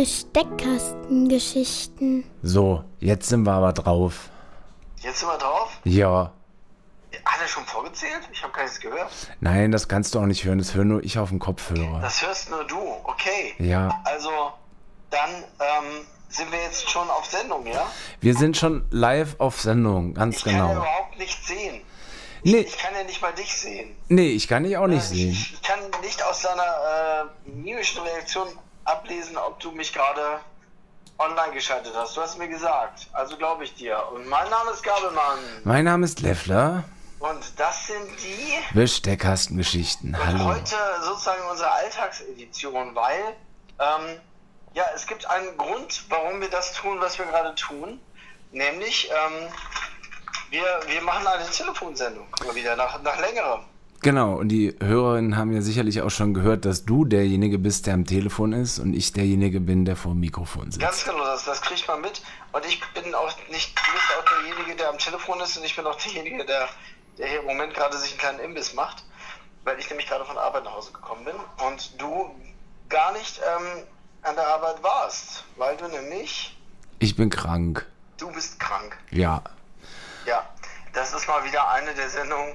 Besteckkastengeschichten. So, jetzt sind wir aber drauf. Jetzt sind wir drauf? Ja. Hat er schon vorgezählt? Ich habe gar nichts gehört. Nein, das kannst du auch nicht hören. Das höre nur ich auf dem Kopfhörer. Das hörst nur du, okay. Ja. Also, dann ähm, sind wir jetzt schon auf Sendung, ja? Wir sind schon live auf Sendung, ganz ich genau. kann ja überhaupt nicht sehen. Nee, Ich kann ja nicht mal dich sehen. nee, ich kann dich auch nicht ich, sehen. Ich kann nicht aus deiner äh, mimischen Reaktion ablesen, ob du mich gerade online geschaltet hast. Du hast mir gesagt. Also glaube ich dir. Und mein Name ist Gabelmann. Mein Name ist Leffler. Und das sind die Besteckkastengeschichten. Hallo. heute sozusagen unsere Alltagsedition, weil ähm, ja, es gibt einen Grund, warum wir das tun, was wir gerade tun. Nämlich, ähm, wir, wir machen eine Telefonsendung mal wieder nach, nach längerem. Genau, und die Hörerinnen haben ja sicherlich auch schon gehört, dass du derjenige bist, der am Telefon ist und ich derjenige bin, der vor dem Mikrofon sitzt. Ganz genau, das, das kriegt man mit. Und ich bin auch nicht, du bist auch derjenige, der am Telefon ist und ich bin auch derjenige, der, der hier im Moment gerade sich einen kleinen Imbiss macht, weil ich nämlich gerade von Arbeit nach Hause gekommen bin und du gar nicht ähm, an der Arbeit warst, weil du nämlich, Ich bin krank. du bist krank. Ja. Ja, das ist mal wieder eine der Sendungen,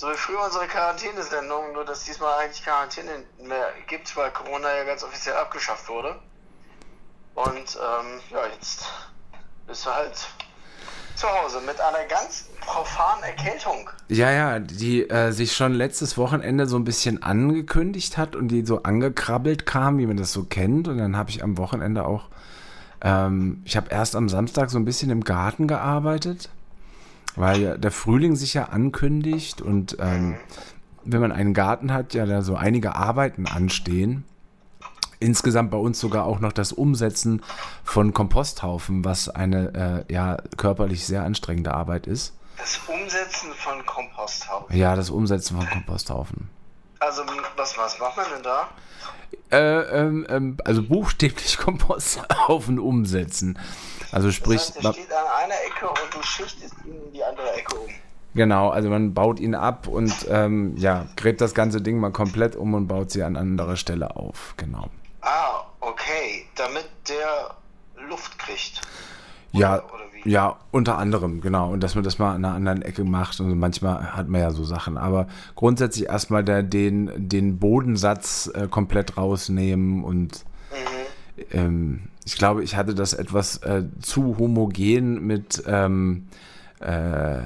so wie früher unsere Quarantänesendung, nur dass diesmal eigentlich Quarantäne mehr gibt, weil Corona ja ganz offiziell abgeschafft wurde. Und ähm, ja, jetzt bist du halt zu Hause mit einer ganz profanen Erkältung. Ja, ja, die äh, sich schon letztes Wochenende so ein bisschen angekündigt hat und die so angekrabbelt kam, wie man das so kennt. Und dann habe ich am Wochenende auch, ähm, ich habe erst am Samstag so ein bisschen im Garten gearbeitet, weil ja der Frühling sich ja ankündigt und ähm, wenn man einen Garten hat, ja da so einige Arbeiten anstehen. Insgesamt bei uns sogar auch noch das Umsetzen von Komposthaufen, was eine äh, ja körperlich sehr anstrengende Arbeit ist. Das Umsetzen von Komposthaufen. Ja, das Umsetzen von Komposthaufen. Also, was, was macht man denn da? Äh, ähm, ähm, also buchstäblich Komposthaufen umsetzen. Also Das sprich, heißt, der ma- steht an einer Ecke und du schichtest ihn in die andere Ecke um. genau, also man baut ihn ab und ähm, ja, gräbt das ganze Ding mal komplett um und baut sie an anderer Stelle auf. Genau. Ah, okay. Damit der Luft kriegt. Ja, Oder- oder wie? ja, unter anderem, genau. Und dass man das mal an einer anderen Ecke macht. Und manchmal hat man ja so Sachen. Aber grundsätzlich erstmal der, den, den Bodensatz äh, komplett rausnehmen. Und Mhm. ähm, ich glaube, ich hatte das etwas äh, zu homogen mit ähm, äh,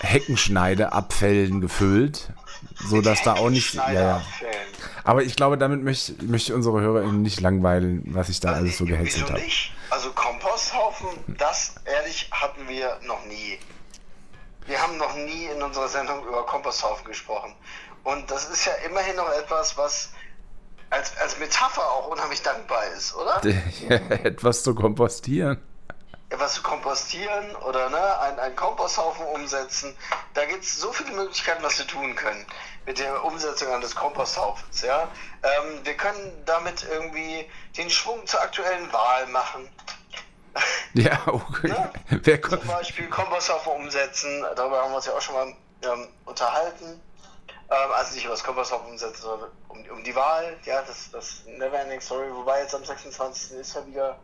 Heckenschneideabfällen gefüllt. So dass da auch nicht. Ja, ja. Aber ich glaube, damit möchte, möchte ich unsere HörerInnen nicht langweilen, was ich da alles so gehäckselt habe. Also Komposthaufen, das ehrlich hatten wir noch nie. Wir haben noch nie in unserer Sendung über Komposthaufen gesprochen. Und das ist ja immerhin noch etwas, was als, als Metapher auch unheimlich dankbar ist, oder? etwas zu kompostieren. Etwas zu kompostieren oder ne, ein, einen Komposthaufen umsetzen. Da gibt es so viele Möglichkeiten, was wir tun können mit der Umsetzung eines Komposthaufens. Ja? Ähm, wir können damit irgendwie den Schwung zur aktuellen Wahl machen. Ja, okay. Ja. Wer ko- Zum Beispiel Komposthaufen umsetzen, darüber haben wir uns ja auch schon mal ähm, unterhalten. Ähm, also nicht über das Komposthaufen umsetzen, sondern um, um die Wahl. Ja, das, das Neverending Story. Wobei jetzt am 26. ist ja wieder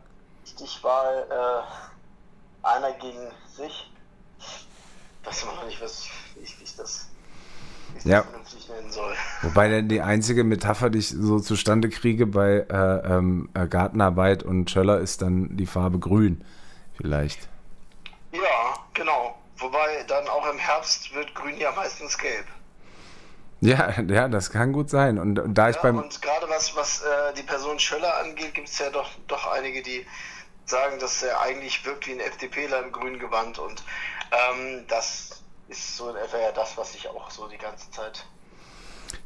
Stichwahl äh, einer gegen sich. Weiß immer noch nicht, was ich, ich das, ich Ja. das vernünftig nennen soll. Wobei denn die einzige Metapher, die ich so zustande kriege bei äh, ähm, äh, Gartenarbeit und Schöller, ist dann die Farbe grün. Vielleicht. Ja, genau. Wobei dann auch im Herbst wird Grün ja meistens gelb. Ja, ja, das kann gut sein. Und, und da ich Ja, beim. und gerade was, was äh, die Person Schöller angeht, gibt es ja doch, doch einige, die sagen, dass er eigentlich wirkt wie ein FDPler im grünen Gewand und ähm, das ist so in etwa ja das, was ich auch so die ganze Zeit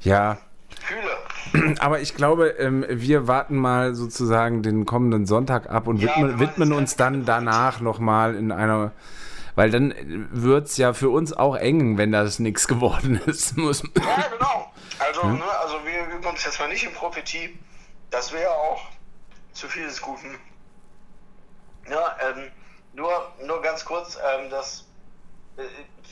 Ja, fühle. aber ich glaube, ähm, wir warten mal sozusagen den kommenden Sonntag ab und Ja, widmen, uns dann danach nochmal in einer. Weil dann wird es ja für uns auch eng, wenn das nichts geworden ist. Muss, Ja, genau. Also, ne, also wir üben uns jetzt mal nicht in Prophetie. Das wäre auch zu viel des Guten. Ja, ähm, nur, nur ganz kurz, ähm, das, äh,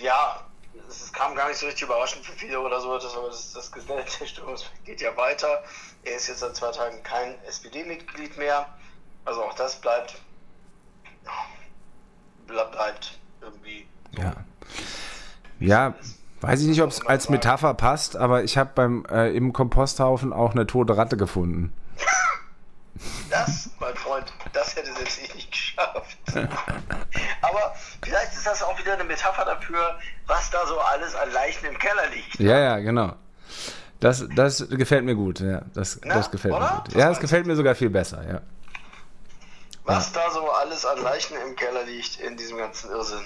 ja, es kam gar nicht so richtig überraschend für viele oder so, das, aber das, das Gesetzesterungsfeld geht ja weiter. Er ist jetzt seit zwei Tagen kein SPD-Mitglied mehr. Also auch das bleibt, bleibt irgendwie. So. Ja. Ja, weiß ich nicht, ob es als Metapher passt, aber ich habe beim äh, im Komposthaufen auch eine tote Ratte gefunden. Das, mein Freund, das hätte selbst nicht geschafft. Aber vielleicht ist das auch wieder eine Metapher dafür, was da so alles an Leichen im Keller liegt. Ja, ja, genau. Das, das gefällt mir gut, ja. Das, Na, das gefällt oder? mir gut. ja, das gefällt mir sogar viel besser, ja. Was ja. da so alles an Leichen im Keller liegt in diesem ganzen Irrsinn.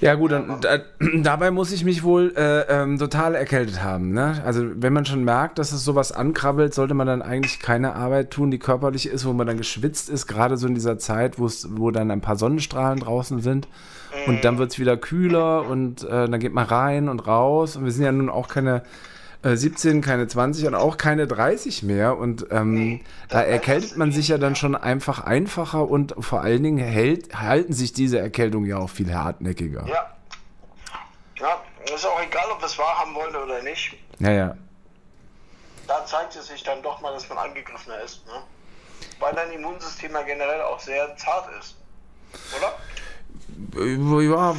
Ja gut, dann, da, dabei muss ich mich wohl äh, ähm, total erkältet haben. Ne? Also wenn man schon merkt, dass es sowas ankrabbelt, sollte man dann eigentlich keine Arbeit tun, die körperlich ist, wo man dann geschwitzt ist, gerade so in dieser Zeit, wo dann ein paar Sonnenstrahlen draußen sind. Und dann wird es wieder kühler und äh, dann geht man rein und raus. Und wir sind ja nun auch keine 17, äh, keine 20 und auch keine 30 mehr. Und ähm, da erkältet man sich ja dann schon einfach einfacher und vor allen Dingen hält, halten sich diese Erkältungen ja auch viel hartnäckiger. Ja. Ja, ist auch egal, ob wir es wahrhaben wollen oder nicht. Ja, ja. Da zeigt es sich dann doch mal, dass man angegriffener ist. Ne? Weil dein Immunsystem ja generell auch sehr zart ist. Oder? Ja,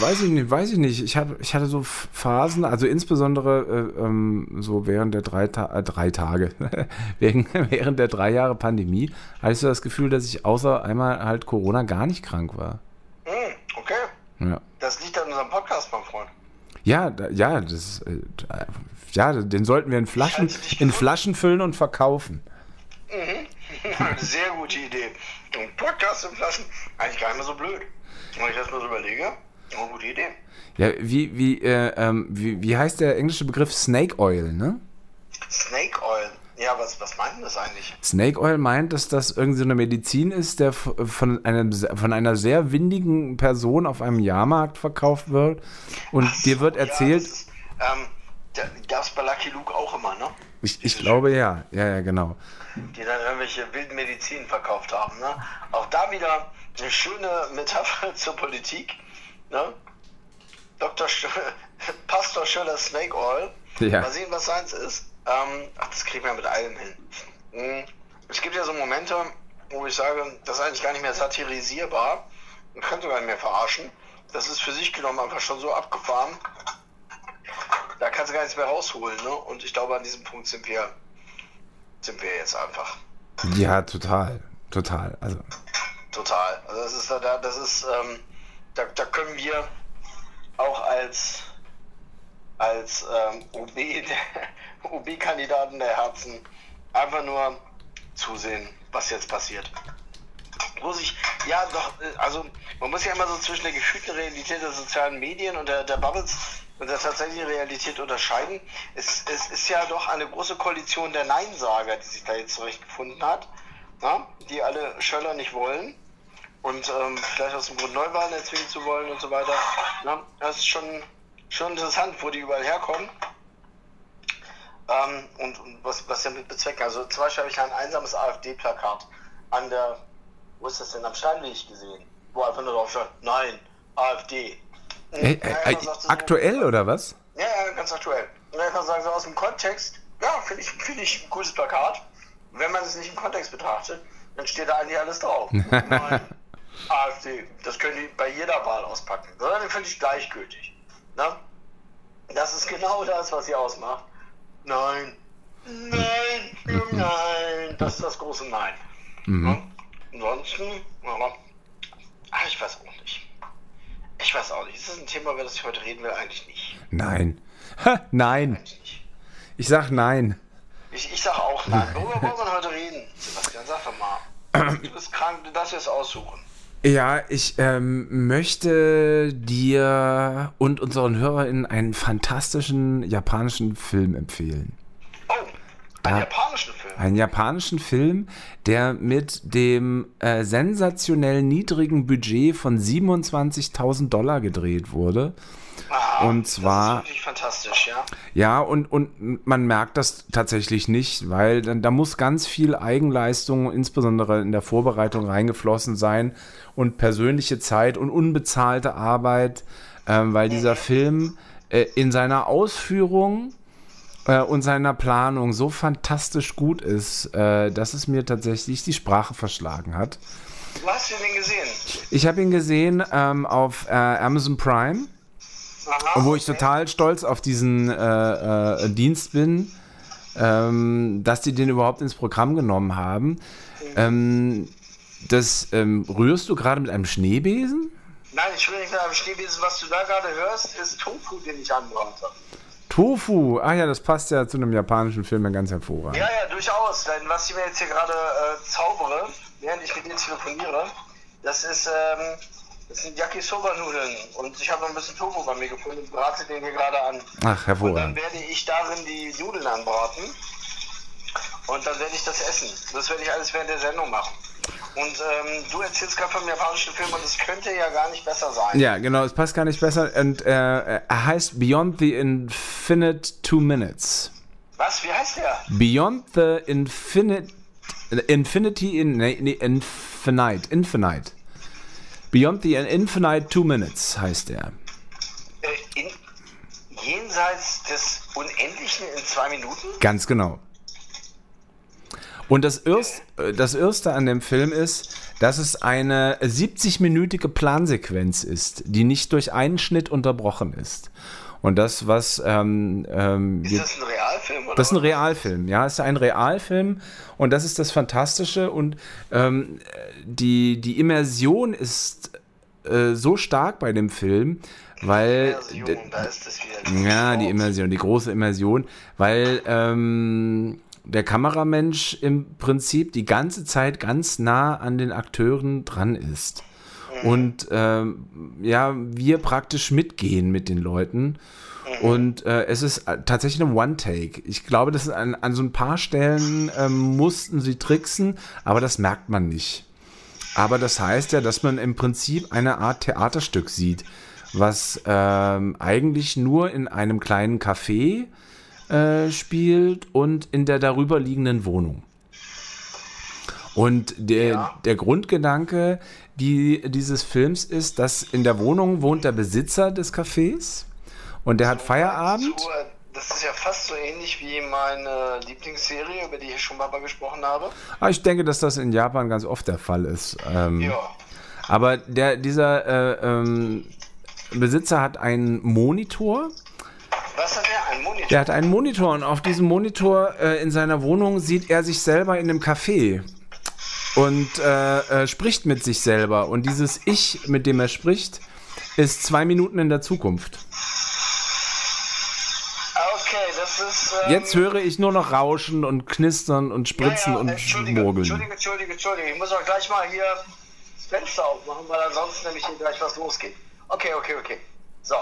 weiß ich nicht, weiß ich nicht. Ich, hab, ich hatte so Phasen, also insbesondere äh, ähm, so während der drei, Ta äh, drei Tage, während der drei Jahre Pandemie, hatte ich so das Gefühl, dass ich außer einmal halt Corona gar nicht krank war. Hm, okay. Ja. Das liegt an unserem Podcast, mein Freund. Ja, da, ja, das, äh, ja, den sollten wir in Flaschen, in Flaschen füllen und verkaufen. Mhm. Sehr gute Idee. Und Podcast in Flaschen, eigentlich gar nicht mehr so blöd. Wenn ich das mal so überlege, eine gute Idee. Ja, wie, wie, äh, ähm, wie, wie heißt der englische Begriff Snake Oil, ne? Snake Oil. Ja, was, was meint das eigentlich? Snake Oil meint, dass das irgendwie so eine Medizin ist, der von, einem, von einer sehr windigen Person auf einem Jahrmarkt verkauft wird. Und so, dir wird erzählt. Ja, ist, ähm, gab es bei Lucky Luke auch immer, ne? Ich, ich glaube ja. Ja, ja, genau. Die dann irgendwelche wilden Medizinen verkauft haben, ne? Auch da wieder eine schöne Metapher zur Politik. Ne? Dr. Sch Pastor Schöller Snake Oil. Ja. Mal sehen, was seins ist. Ähm, ach, das kriegen wir mit allem hin. Hm. Es gibt ja so Momente, wo ich sage, das ist eigentlich gar nicht mehr satirisierbar. Man könnte gar nicht mehr verarschen. Das ist für sich genommen einfach schon so abgefahren. Da kannst du gar nichts mehr rausholen. Ne? Und ich glaube, an diesem Punkt sind wir, sind wir jetzt einfach. Ja, total. Total. Also total. Also das ist da, das ist, ähm, da, da können wir auch als als ähm, OB, OB-Kandidaten der Herzen einfach nur zusehen, was jetzt passiert. Muss ich, ja doch, äh, also man muss ja immer so zwischen der gefühlten Realität der sozialen Medien und der, der Bubbles und der tatsächlichen Realität unterscheiden. Es, es ist ja doch eine große Koalition der Neinsager, die sich da jetzt zurechtgefunden hat, na, die alle Schöller nicht wollen und ähm, vielleicht aus dem Grund Neuwahlen erzwingen zu wollen und so weiter. Na, das ist schon, schon interessant, wo die überall herkommen. Ähm, und, und, was, was damit bezwecken. Also zum Beispiel habe ich ein einsames AfD-Plakat an der, wo ist das denn, am Steinweg gesehen, wo einfach nur drauf steht, nein, AfD. Äh, äh, aktuell so, oder was? Ja, ja, ganz aktuell. Und einfach sagen so aus dem Kontext, ja, finde ich, find ich ein cooles Plakat. Wenn man es nicht im Kontext betrachtet, dann steht da eigentlich alles drauf. AfD. Das können die bei jeder Wahl auspacken. Sondern den finde ich gleichgültig. Na? Das ist genau das, was sie ausmacht. Nein. Nein. Nein. Das ist das große Nein. Mhm. Ansonsten, aber, ach, ich weiß auch nicht. Ich weiß auch nicht. Ist das ein Thema, über das ich heute reden will? Eigentlich nicht. Nein. Ha, nein. Ich sag nein. Ich, ich sag auch nein. Worüber wollen wir heute reden? Sebastian, sag doch mal. Du bist krank, du darfst jetzt aussuchen. Ja, ich ähm, möchte dir und unseren HörerInnen einen fantastischen japanischen Film empfehlen. Einen ja, japanischen Film? Einen japanischen Film, der mit dem äh, sensationell niedrigen Budget von 27.000 Dollar gedreht wurde. Aha, und zwar. Das ist wirklich fantastisch, ja. Ja, und, und man merkt das tatsächlich nicht, weil da, da muss ganz viel Eigenleistung, insbesondere in der Vorbereitung, reingeflossen sein und persönliche Zeit und unbezahlte Arbeit. ähm, weil dieser Film äh, in seiner Ausführung äh, und seiner Planung so fantastisch gut ist, äh, dass es mir tatsächlich die Sprache verschlagen hat. Wo hast du den gesehen? Ich habe ihn gesehen ähm, auf äh, Amazon Prime, Aha, wo ich total stolz auf diesen äh, äh, Dienst bin, ähm, dass die den überhaupt ins Programm genommen haben. Ähm, das ähm, rührst du gerade mit einem Schneebesen? Nein, ich will nicht mit einem Schneebesen. Was du da gerade hörst, ist Tofu, den ich anbrate. Tofu, ah ja, das passt ja zu einem japanischen Film ja ganz hervorragend. Ja, ja, durchaus. Denn was ich mir jetzt hier gerade äh, zaubere, während ich mit dir telefoniere, das ist, ähm, das sind Yakisoba-Nudeln. Und ich habe noch ein bisschen Tofu bei mir gefunden und brate den hier gerade an. Ach, Und dann hervorragend. werde ich darin die Nudeln anbraten. Und dann werde ich das essen. Das werde ich alles während der Sendung machen. Und ähm, du erzählst gerade vom japanischen Film und es könnte ja gar nicht besser sein. Ja, genau, es passt gar nicht besser. Und äh, er heißt Beyond the Infinite Two Minutes. Was? Wie heißt der? Beyond the Infinite. Infinity in. Nee, nee, Infinite. Infinite. Beyond the Infinite Two Minutes heißt er. Äh, in, jenseits des Unendlichen in zwei Minuten? Ganz genau. Und das, Irrst, äh, das Erste an dem Film ist, dass es eine 70-minütige Plansequenz ist, die nicht durch einen Schnitt unterbrochen ist. Und das, was ähm, ähm, Ist das ein Realfilm? Oder das ist ein? Realfilm, ja, es ist ein Realfilm und das ist das Fantastische und ähm, die, die Immersion ist äh, so stark bei dem Film, weil Immersion, da ist das wieder. ja, die Immersion, die große Immersion, weil ähm, der Kameramensch im Prinzip die ganze Zeit ganz nah an den Akteuren dran ist. Und ähm, ja, wir praktisch mitgehen mit den Leuten. Und äh, es ist äh, tatsächlich ein One-Take. Ich glaube, das ist an, an so ein paar Stellen ähm, mussten sie tricksen, aber das merkt man nicht. Aber das heißt ja, dass man im Prinzip eine Art Theaterstück sieht, was ähm, eigentlich nur in einem kleinen Café äh, spielt und in der darüber liegenden Wohnung. Und der, Ja. der Grundgedanke die, dieses Films ist, dass in der Wohnung wohnt der Besitzer des Cafés und der hat Feierabend. Äh, das ist ja fast so ähnlich wie meine Lieblingsserie, über die ich schon mal gesprochen habe. Aber Ah, ich denke, dass das in Japan ganz oft der Fall ist. Ähm, Ja. Aber der, dieser äh, ähm, Besitzer hat einen Monitor. Was hat der? Ein Monitor? Der hat einen Monitor und auf diesem Monitor äh, in seiner Wohnung sieht er sich selber in einem Café und äh, äh, spricht mit sich selber. Und dieses Ich, mit dem er spricht, ist zwei Minuten in der Zukunft. Okay, das ist. Ähm, Jetzt höre ich nur noch Rauschen und Knistern und Spritzen ja, ja, und Entschuldige, Murgeln. Entschuldige, Entschuldige, Entschuldige. Ich muss auch gleich mal hier das Fenster aufmachen, weil ansonsten nämlich hier gleich was losgeht. Okay, okay, okay. So.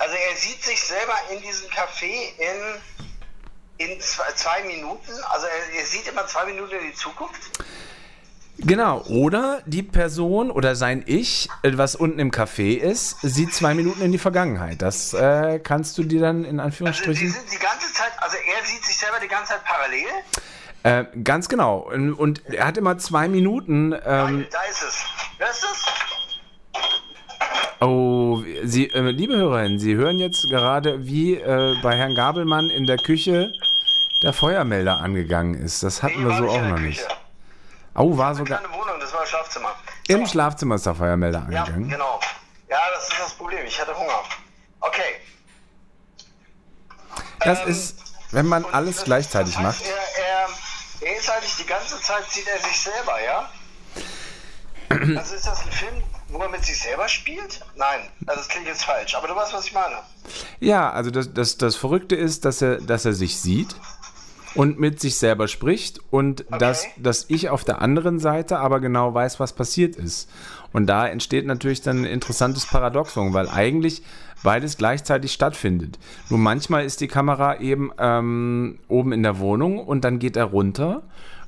Also er sieht sich selber in diesem Café in, in zwei, zwei Minuten. Also er, er sieht immer zwei Minuten in die Zukunft. Genau, oder die Person oder sein Ich, äh, was unten im Café ist, sieht zwei Minuten in die Vergangenheit. Das äh, kannst du dir dann in Also die Anführungsstrichen. sind die ganze Zeit, also er sieht sich selber die ganze Zeit parallel. Äh, ganz genau. Und, und er hat immer zwei Minuten. Ähm, da ist es. Hörst du es? Oh, Sie, äh, liebe Hörerinnen, Sie hören jetzt gerade, wie äh, bei Herrn Gabelmann in der Küche der Feuermelder angegangen ist. Das hatten Nee, wir so auch noch Küche. nicht. Oh, war sogar. Kleine Wohnung, das war Schlafzimmer. Im So. Schlafzimmer ist der Feuermelder Ja, angegangen. genau. Ja, das ist das Problem. Ich hatte Hunger. Okay. Das Ähm, ist, wenn man alles das- gleichzeitig das heißt, macht. Er, er, er ist eigentlich die ganze Zeit, sieht er sich selber, ja? Also ist das ein Film, wo er mit sich selber spielt? Nein, also das klingt jetzt falsch, aber du weißt, was ich meine. Ja, also das, das, das Verrückte ist, dass er, dass er sich sieht und mit sich selber spricht und dass, dass ich auf der anderen Seite aber genau weiß, was passiert ist. Und da entsteht natürlich dann ein interessantes Paradoxon, weil eigentlich beides gleichzeitig stattfindet. Nur manchmal ist die Kamera eben ähm, oben in der Wohnung und dann geht er runter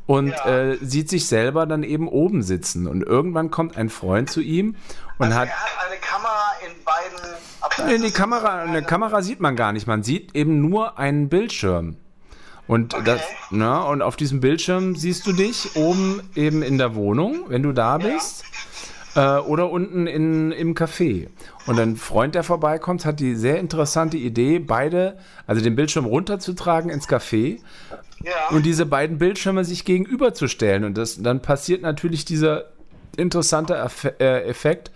und Ja. äh, sieht sich selber dann eben oben sitzen. Und irgendwann kommt ein Freund zu ihm und Also hat er hat eine Kamera in beiden Abteilungen. Nee, die Kamera, eine Kamera sieht man gar nicht. Man sieht eben nur einen Bildschirm. Und, das, na, und auf diesem Bildschirm siehst du dich oben eben in der Wohnung, wenn du da bist. äh, oder unten in, im Café. Und ein Freund, der vorbeikommt, hat die sehr interessante Idee, beide, also den Bildschirm runterzutragen ins Café Ja. und diese beiden Bildschirme sich gegenüberzustellen. Und das, dann passiert natürlich dieser interessante äh, Effekt,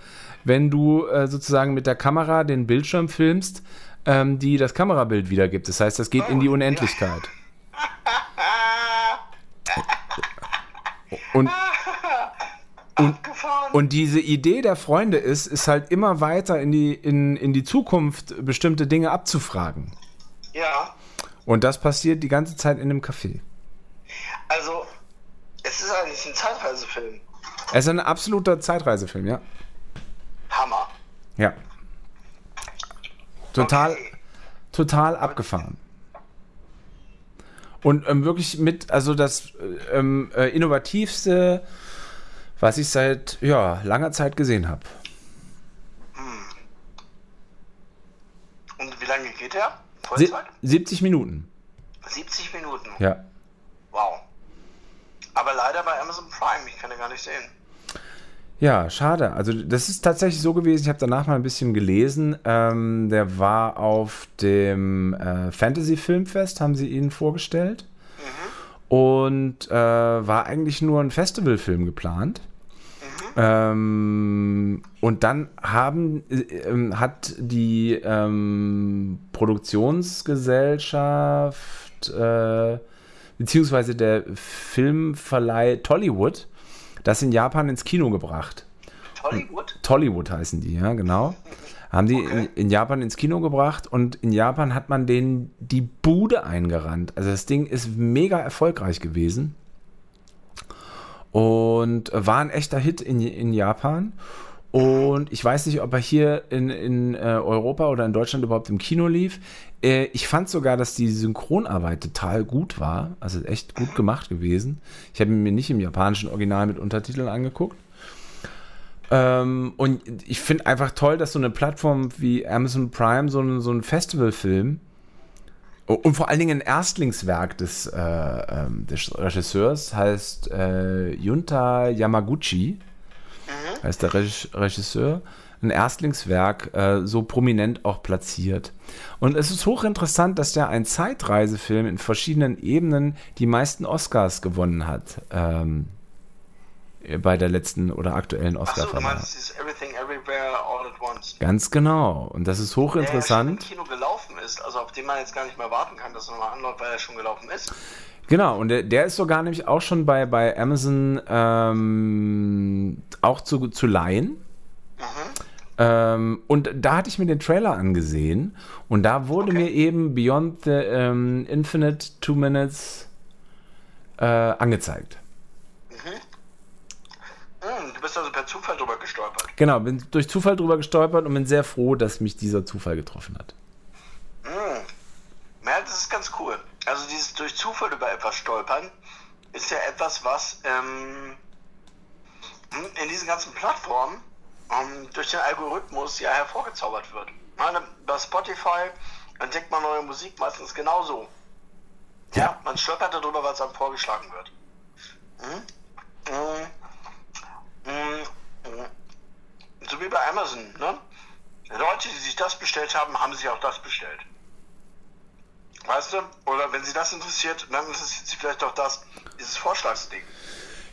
wenn du äh, sozusagen mit der Kamera den Bildschirm filmst, ähm, die das Kamerabild wiedergibt. Das heißt, das geht in die Unendlichkeit. Und, Abgefahren. und diese Idee der Freunde ist, ist halt immer weiter in die, in, in die Zukunft bestimmte Dinge abzufragen. ja. Und das passiert die ganze Zeit in dem Café. Also, es ist eigentlich ein Zeitreisefilm. Es ist ein absoluter Zeitreisefilm, ja. Hammer. Ja. Total, Okay. total abgefahren. Und ähm, wirklich mit, also das äh, ähm, äh, innovativste, was ich seit ja, langer Zeit gesehen habe. Und wie lange geht der? Sie Vollzeit? 70 Minuten. 70 Minuten. Ja. Wow. Aber leider bei Amazon Prime. Ich kann den gar nicht sehen. Ja, schade. Also das ist tatsächlich so gewesen, ich habe danach mal ein bisschen gelesen. Ähm, der war auf dem äh, Fantasy Filmfest, haben sie ihn vorgestellt. Und äh, war eigentlich nur ein Festivalfilm geplant. Ähm, und dann haben, äh, ähm, hat die ähm, Produktionsgesellschaft äh, beziehungsweise der Filmverleih Tollywood das in Japan ins Kino gebracht. Hollywood? Tollywood heißen die, ja, genau. Haben die Okay. in, in Japan ins Kino gebracht und in Japan hat man denen die Bude eingerannt. Also das Ding ist mega erfolgreich gewesen und war ein echter Hit in, in Japan. Und ich weiß nicht, ob er hier in, in äh, Europa oder in Deutschland überhaupt im Kino lief. Äh, ich fand sogar, dass die Synchronarbeit total gut war. Also echt gut gemacht gewesen. Ich habe mir nicht im japanischen Original mit Untertiteln angeguckt. Ähm, und ich finde einfach toll, dass so eine Plattform wie Amazon Prime so, so ein Festivalfilm und vor allen Dingen ein Erstlingswerk des, äh, ähm, des Regisseurs heißt äh, Junta Yamaguchi, heißt der Reg Regisseur, ein Erstlingswerk äh, so prominent auch platziert. Und es ist hochinteressant, dass der ein Zeitreisefilm in verschiedenen Ebenen die meisten Oscars gewonnen hat. Ähm, bei der letzten oder aktuellen Oscarverleihung. meinst dieses Everything Everywhere All at Once. Ganz genau. Und das ist Der ja im hochinteressant. Kino gelaufen ist, also auf den man jetzt gar nicht mehr warten kann, dass er nochmal anläuft, weil er schon gelaufen ist. Genau, und der, der ist sogar nämlich auch schon bei, bei Amazon ähm, auch zu, zu leihen. Ähm, und da hatte ich mir den Trailer angesehen und da wurde Okay. mir eben Beyond the ähm, Infinite Two Minutes äh, angezeigt. Hm, du bist also per Zufall drüber gestolpert. Genau, bin durch Zufall drüber gestolpert und bin sehr froh, dass mich dieser Zufall getroffen hat. Hm. Ja, das ist ganz cool. Also dieses durch Zufall über etwas stolpern ist ja etwas, was ähm, hm, in diesen ganzen Plattformen ähm, durch den Algorithmus ja hervorgezaubert wird. Meine, bei Spotify entdeckt man neue Musik meistens genauso. Ja, man stolpert darüber, was einem vorgeschlagen wird. Hm? Hm. Hm. Hm. So wie bei Amazon, ne? Leute, die sich das bestellt haben, haben sich auch das bestellt. Weißt du? Oder wenn sie das interessiert, dann interessiert sie vielleicht auch das, dieses Vorschlagsding.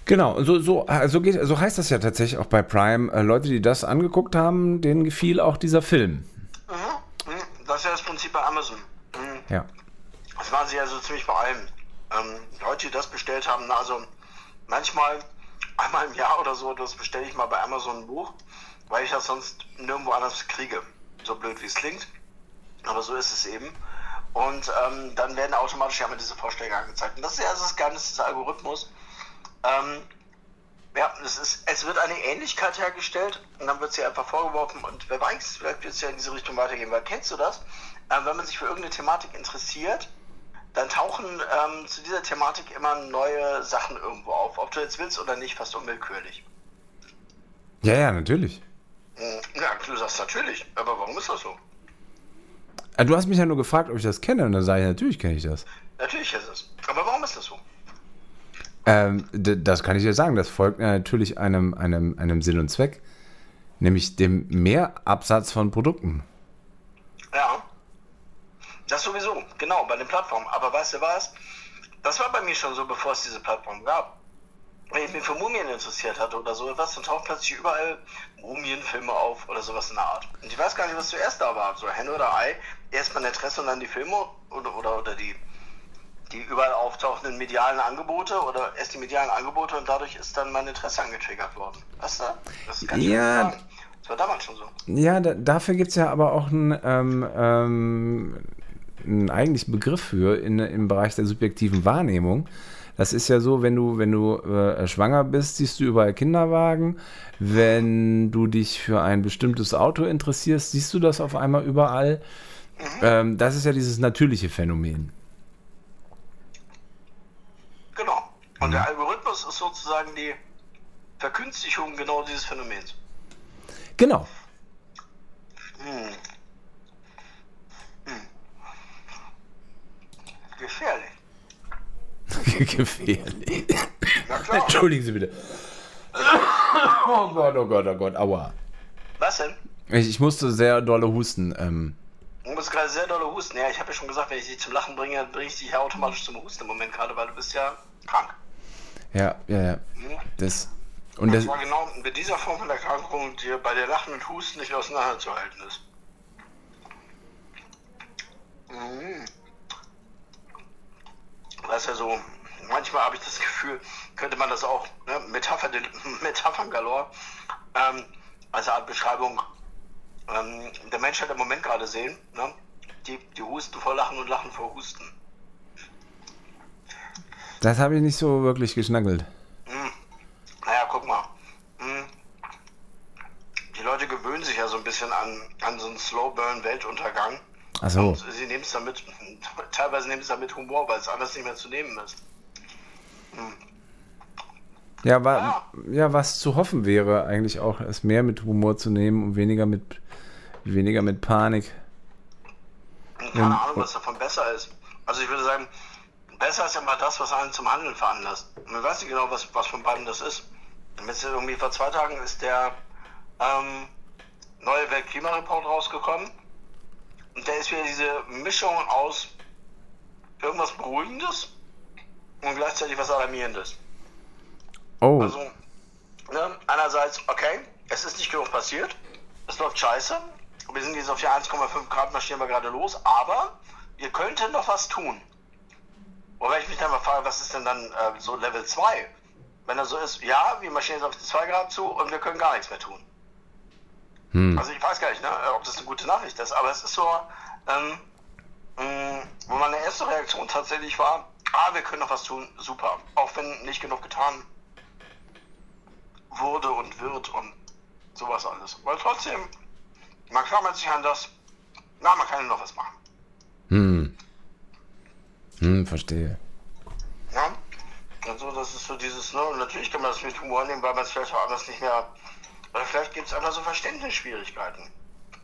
Genau, so, so, so, geht, so heißt das ja tatsächlich auch bei Prime. Äh, Leute, die das angeguckt haben, denen gefiel auch dieser Film. Mhm. Mhm. Das ist ja das Prinzip bei Amazon. Mhm. Ja. Das machen sie ja so ziemlich bei allem. Ähm, Leute, die das bestellt haben, also manchmal einmal im Jahr oder so, das bestelle ich mal bei Amazon ein Buch, weil ich das sonst nirgendwo anders kriege. So blöd wie es klingt. Aber so ist es eben. Und ähm, dann werden automatisch ja immer diese Vorschläge angezeigt. Und das ist ja das Geheimnis des Algorithmus. Ähm, ja, es, ist, es wird eine Ähnlichkeit hergestellt und dann wird sie einfach vorgeworfen und wer weiß, vielleicht wird es ja in diese Richtung weitergehen. Weil kennst du das? Ähm, wenn man sich für irgendeine Thematik interessiert, dann tauchen ähm, zu dieser Thematik immer neue Sachen irgendwo auf. Ob du jetzt willst oder nicht, fast unwillkürlich. Ja, ja, natürlich. Hm, Ja, du sagst natürlich, aber warum ist das so? Äh, Du hast mich ja nur gefragt, ob ich das kenne, und dann sage ich, natürlich kenne ich das. Natürlich ist es. Aber warum ist das so? Ähm, das kann ich dir sagen, das folgt natürlich einem, einem, einem Sinn und Zweck. Nämlich dem Mehrabsatz von Produkten. Ja. Das sowieso, genau, bei den Plattformen. Aber weißt du was? Das war bei mir schon so, bevor es diese Plattform gab. Wenn ich mich für Mumien interessiert hatte oder so etwas, dann taucht plötzlich überall Mumienfilme auf oder sowas in der Art. Und ich weiß gar nicht, was zuerst da war. So Henne oder Ei. Erst mein Interesse und dann die Filme oder, oder, oder die, die überall auftauchenden medialen Angebote oder erst die medialen Angebote und dadurch ist dann mein Interesse angetriggert worden. Weißt du? Das kann ich Ja. sagen. Das war damals schon so. Ja, da, dafür gibt es ja aber auch einen, ähm, ähm, einen eigentlichen Begriff für in, im Bereich der subjektiven Wahrnehmung. Das ist ja so, wenn du, wenn du äh, schwanger bist, siehst du überall Kinderwagen. Wenn du dich für ein bestimmtes Auto interessierst, siehst du das auf einmal überall. Ähm, das ist ja dieses natürliche Phänomen. Genau. Und der Algorithmus ist sozusagen die Verkünstigung genau dieses Phänomens. Genau. Gefährlich. Gefährlich. Entschuldigen Sie bitte. Oh Gott, oh Gott, oh Gott, aua. Was denn? Ich, ich musste sehr dolle husten. Ähm, Du musst gerade sehr dolle husten. Ja, ich habe ja schon gesagt, wenn ich dich zum Lachen bringe, bringe ich dich ja automatisch zum Husten im Moment gerade, weil du bist ja krank. ja, ja, ja. Mhm. Das, und Das das, war genau mit dieser Form von Erkrankung, die bei der Lachen und Husten nicht auseinanderzuhalten ist. Mhm. Das ist ja so, manchmal habe ich das Gefühl, könnte man das auch, ne, Metapher, Metaphern galore, ähm, als Art Beschreibung ähm, der Menschheit im Moment gerade sehen. Ne? Die, die husten vor Lachen und lachen vor Husten. das habe ich nicht so wirklich geschnackelt. Naja, guck mal. Hm. Die Leute gewöhnen sich ja so ein bisschen an, an so einen Slow-Burn-Weltuntergang. Und sie nehmen es damit, teilweise nehmen es damit Humor, weil es anders nicht mehr zu nehmen ist. Ja, wa ja, was zu hoffen wäre, eigentlich auch, es mehr mit Humor zu nehmen und weniger mit, weniger mit Panik. Und keine Ja. Ahnung, was davon besser ist. Also ich würde sagen, besser ist ja mal das, was einen zum Handeln veranlasst. Und ich weiß nicht genau, was, was von beiden das ist. Und Jetzt irgendwie vor zwei Tagen ist der ähm, neue Weltklimareport rausgekommen. Und der ist wieder diese Mischung aus irgendwas Beruhigendes und gleichzeitig was Alarmierendes. Oh, Also, ne, einerseits, okay, es ist nicht genug passiert, es läuft scheiße, wir sind jetzt auf die 1,5 Grad, marschieren wir gerade los, aber wir könnten noch was tun. Wobei ich mich dann mal frage, was ist denn dann äh, so Level 2? Wenn er so ist, ja, wir marschieren jetzt auf die 2 Grad zu und wir können gar nichts mehr tun. Hm. Also ich weiß gar nicht, ne, ob das eine gute Nachricht ist, aber es ist so, ähm, mh, wo meine erste Reaktion tatsächlich war, ah, wir können noch was tun, super. Auch wenn nicht genug getan wurde und wird und sowas alles. Weil trotzdem, man klammert sich an das, na, man kann ja noch was machen. Hm. Hm, verstehe. Ja? Also das ist so dieses, ne, natürlich kann man das mit Humor nehmen, weil man es vielleicht auch anders nicht mehr, oder vielleicht gibt es einfach so Verständnisschwierigkeiten.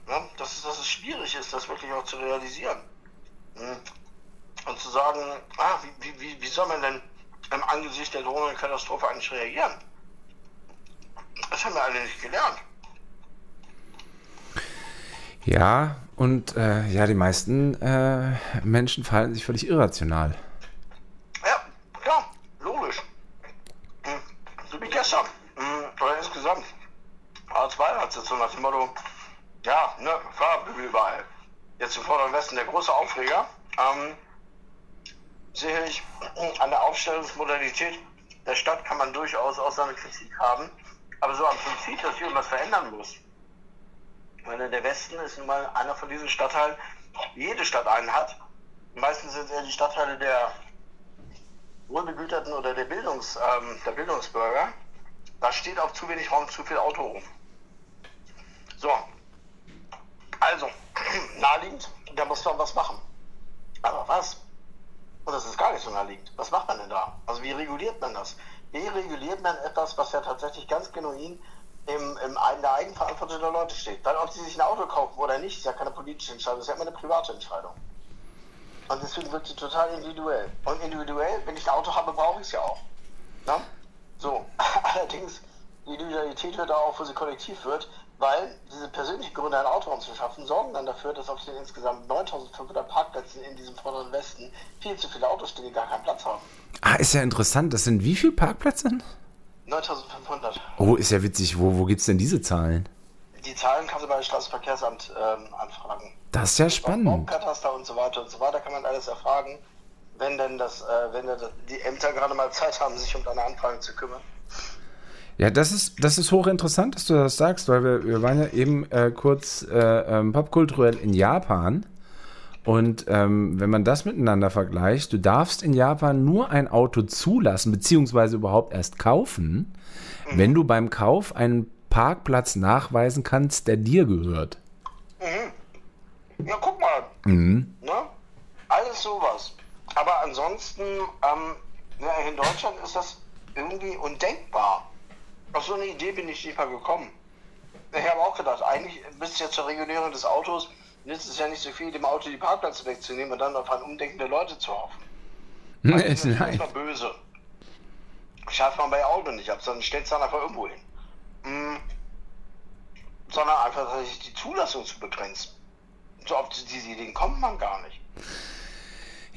Ja? Dass, es, dass es schwierig ist, das wirklich auch zu realisieren. Hm. Und zu sagen, ah, wie, wie, wie, soll man denn im Angesicht der drohenden Katastrophe eigentlich reagieren? Das haben wir alle nicht gelernt. Ja, und äh, ja, die meisten äh, Menschen verhalten sich völlig irrational. Ja, klar, logisch. Hm, So wie gestern. Hm, Oder insgesamt. A2 hat jetzt so nach dem Motto, ja, ne, Fahrbügel überall. Jetzt im Vorderen Westen der große Aufreger. Ähm, sehe an der Aufstellungsmodalität der Stadt kann man durchaus auch seine Kritik haben. Aber so am Prinzip, dass irgendwas verändern muss. Ich der Westen ist nun mal einer von diesen Stadtteilen, jede Stadt einen hat. Meistens sind es eher die Stadtteile der Wohlbegüterten oder der, Bildungs, ähm, der Bildungsbürger. Da steht auf zu wenig Raum zu viel Auto rum. So. Also, naheliegend, da muss man was machen. Aber was? Und das ist gar nicht so naheliegend. Was macht man denn da? Also wie reguliert man das? Wie reguliert man etwas, was ja tatsächlich ganz genuin im, im, in der Eigenverantwortung der Leute steht? Weil ob sie sich ein Auto kaufen oder nicht, ist ja keine politische Entscheidung, ist ja immer eine private Entscheidung. Und deswegen wird sie total individuell. Und individuell, wenn ich ein Auto habe, brauche ich es ja auch. Ne? So, allerdings, die Individualität hört auf, wo sie kollektiv wird. Weil diese persönlichen Gründe, ein Auto anzuschaffen, sorgen dann dafür, dass auf den insgesamt 9500 Parkplätzen in diesem vorderen Westen viel zu viele Autos stehen, die gar keinen Platz haben. Ah, ist ja interessant. Das sind wie viele Parkplätze? 9500. Oh, ist ja witzig. Wo, wo gibt es denn diese Zahlen? Die Zahlen kannst du bei Straßenverkehrsamt ähm, anfragen. Das ist ja spannend. Baumkataster und so weiter und so weiter kann man alles erfragen, wenn denn das, äh, wenn das, die Ämter gerade mal Zeit haben, sich um deine Anfragen zu kümmern. Ja, das ist, das ist hochinteressant, dass du das sagst, weil wir, wir waren ja eben äh, kurz äh, ähm, popkulturell in Japan. Und ähm, wenn man das miteinander vergleicht, du darfst in Japan nur ein Auto zulassen, beziehungsweise überhaupt erst kaufen, mhm. wenn du beim Kauf einen Parkplatz nachweisen kannst, der dir gehört. Mhm. Ja, guck mal. Mhm. Ne? Alles sowas. Aber ansonsten, ähm, ja, in Deutschland ist das irgendwie undenkbar. Auf so eine Idee bin ich nicht mal gekommen. Ich habe auch gedacht, eigentlich bis jetzt zur Regulierung des Autos nützt es ja nicht so viel, dem Auto die Parkplätze wegzunehmen und dann auf ein Umdenken der Leute zu hoffen. Nee, das ist mal böse. Schafft man bei Auto nicht ab, sondern stellt es dann einfach irgendwo hin. Mhm. Sondern einfach tatsächlich die Zulassung zu begrenzen. So auf diese Ideen kommt man gar nicht.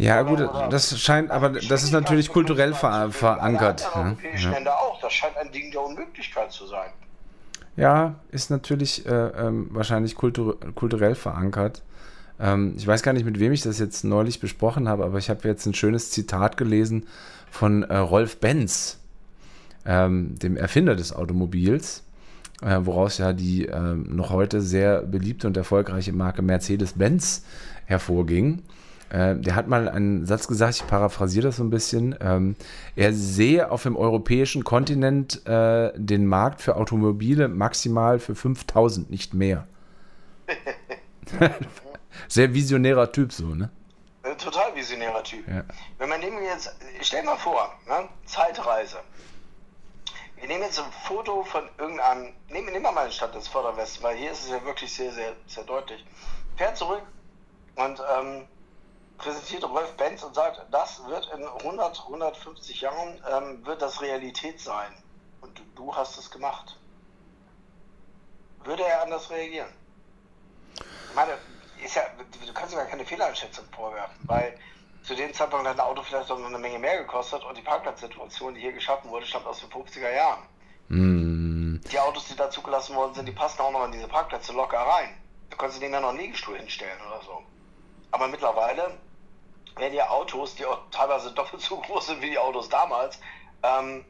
Ja, gut, das scheint, aber das ist natürlich kulturell ver verankert. Ja. Länder auch, das scheint ein Ding der Unmöglichkeit zu sein. Ja, ist natürlich äh, ähm, wahrscheinlich kultur kulturell verankert. Ähm, ich weiß gar nicht, mit wem ich das jetzt neulich besprochen habe, aber ich habe jetzt ein schönes Zitat gelesen von äh, Rolf Benz, ähm, dem Erfinder des Automobils, äh, woraus ja die ähm, noch heute sehr beliebte und erfolgreiche Marke Mercedes-Benz hervorging. Äh, der hat mal einen Satz gesagt, ich paraphrasiere das so ein bisschen. Ähm, er sehe auf dem europäischen Kontinent äh, den Markt für Automobile maximal für 5000, nicht mehr. Sehr visionärer Typ, so, ne? Äh, total visionärer Typ. Ja. Wenn man nehmen jetzt, stell mal vor, ne? Zeitreise. Wir nehmen jetzt ein Foto von irgendeinem, nehmen, nehmen wir mal den Stadt des Vorderwesten, weil hier ist es ja wirklich sehr, sehr, sehr deutlich. Fährt zurück und ähm, präsentiert Rolf Benz und sagt, das wird in 100, 150 Jahren, ähm, wird das Realität sein. Und du, du hast es gemacht. Würde er anders reagieren? Ich meine, ist ja, du kannst ja gar keine Fehleinschätzung vorwerfen, weil zu dem Zeitpunkt hat ein Auto vielleicht noch eine Menge mehr gekostet und die Parkplatzsituation, die hier geschaffen wurde, stammt aus den 50er Jahren. Mm. Die Autos, die da zugelassen worden sind, die passen auch noch in diese Parkplätze locker rein. Du kannst denen ja noch einen Liegestuhl hinstellen oder so. Aber mittlerweile werden ja Autos, die auch teilweise doppelt so groß sind wie die Autos damals, ähm,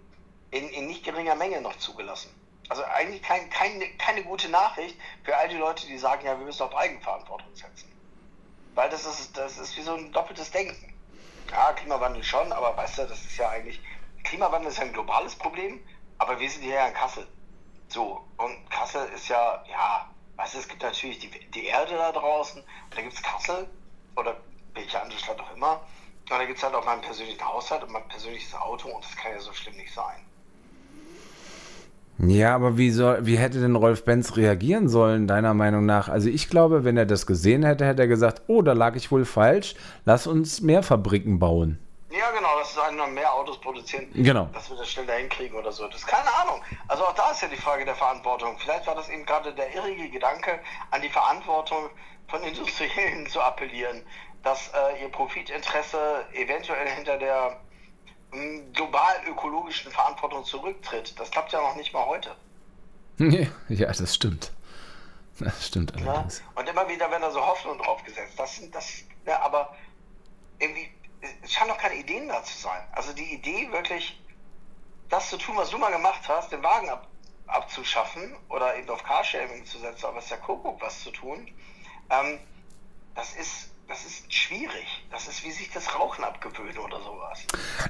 in, in nicht geringer Menge noch zugelassen. Also eigentlich kein, kein, keine gute Nachricht für all die Leute, die sagen, ja, wir müssen auf Eigenverantwortung setzen. Weil das ist, das ist wie so ein doppeltes Denken. Ja, Klimawandel schon, aber weißt du, das ist ja eigentlich, Klimawandel ist ja ein globales Problem, aber wir sind hier ja in Kassel. So, und Kassel ist ja, ja, weißt du, es gibt natürlich die, die Erde da draußen, und da gibt es Kassel, oder welche andere Stadt auch immer. Und da gibt es halt auch meinen persönlichen Haushalt und mein persönliches Auto und das kann ja so schlimm nicht sein. Ja, aber wie, soll, wie hätte denn Rolf Benz reagieren sollen, deiner Meinung nach? Also ich glaube, wenn er das gesehen hätte, hätte er gesagt, oh, da lag ich wohl falsch, lass uns mehr Fabriken bauen. Ja, genau, dass wir noch mehr Autos produzieren, genau. dass wir das schneller hinkriegen oder so. Das ist keine Ahnung. Also auch da ist ja die Frage der Verantwortung. Vielleicht war das eben gerade der irrige Gedanke, an die Verantwortung von Industriellen zu appellieren dass äh, ihr Profitinteresse eventuell hinter der hm, global ökologischen Verantwortung zurücktritt. Das klappt ja noch nicht mal heute. ja, das stimmt. Das stimmt allerdings. Ja? Und immer wieder werden da so Hoffnungen drauf gesetzt. Das sind das, ja, aber irgendwie, es scheint noch keine Ideen da zu sein. Also die Idee wirklich, das zu tun, was du mal gemacht hast, den Wagen ab, abzuschaffen oder eben auf Carsharing zu setzen, aber es ist ja Kuckuck was zu tun, ähm, das ist das ist schwierig. Das ist wie sich das Rauchen abgewöhnen oder sowas.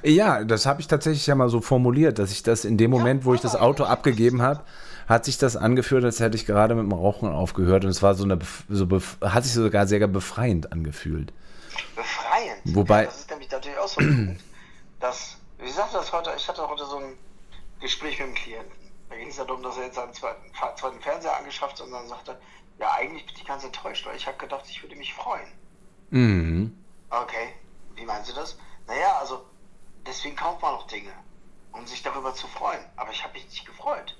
Ja, das habe ich tatsächlich ja mal so formuliert, dass ich das in dem Moment, ja, wo ich das Auto abgegeben habe, hat sich das angefühlt, als hätte ich gerade mit dem Rauchen aufgehört und es war so eine, so hat sich sogar sehr befreiend angefühlt. Befreiend? Wobei. Ja, das ist nämlich natürlich auch so ein Punkt, dass, wie sagte das heute, ich hatte heute so ein Gespräch mit einem Klienten. Da ging es darum, dass er jetzt seinen zweiten, zweiten Fernseher angeschafft hat und dann sagte, ja, eigentlich bin ich ganz enttäuscht, weil ich habe gedacht, ich würde mich freuen. Mhm. Okay, wie meinst du das? Naja, also deswegen kauft man noch Dinge, um sich darüber zu freuen. Aber ich habe mich nicht gefreut.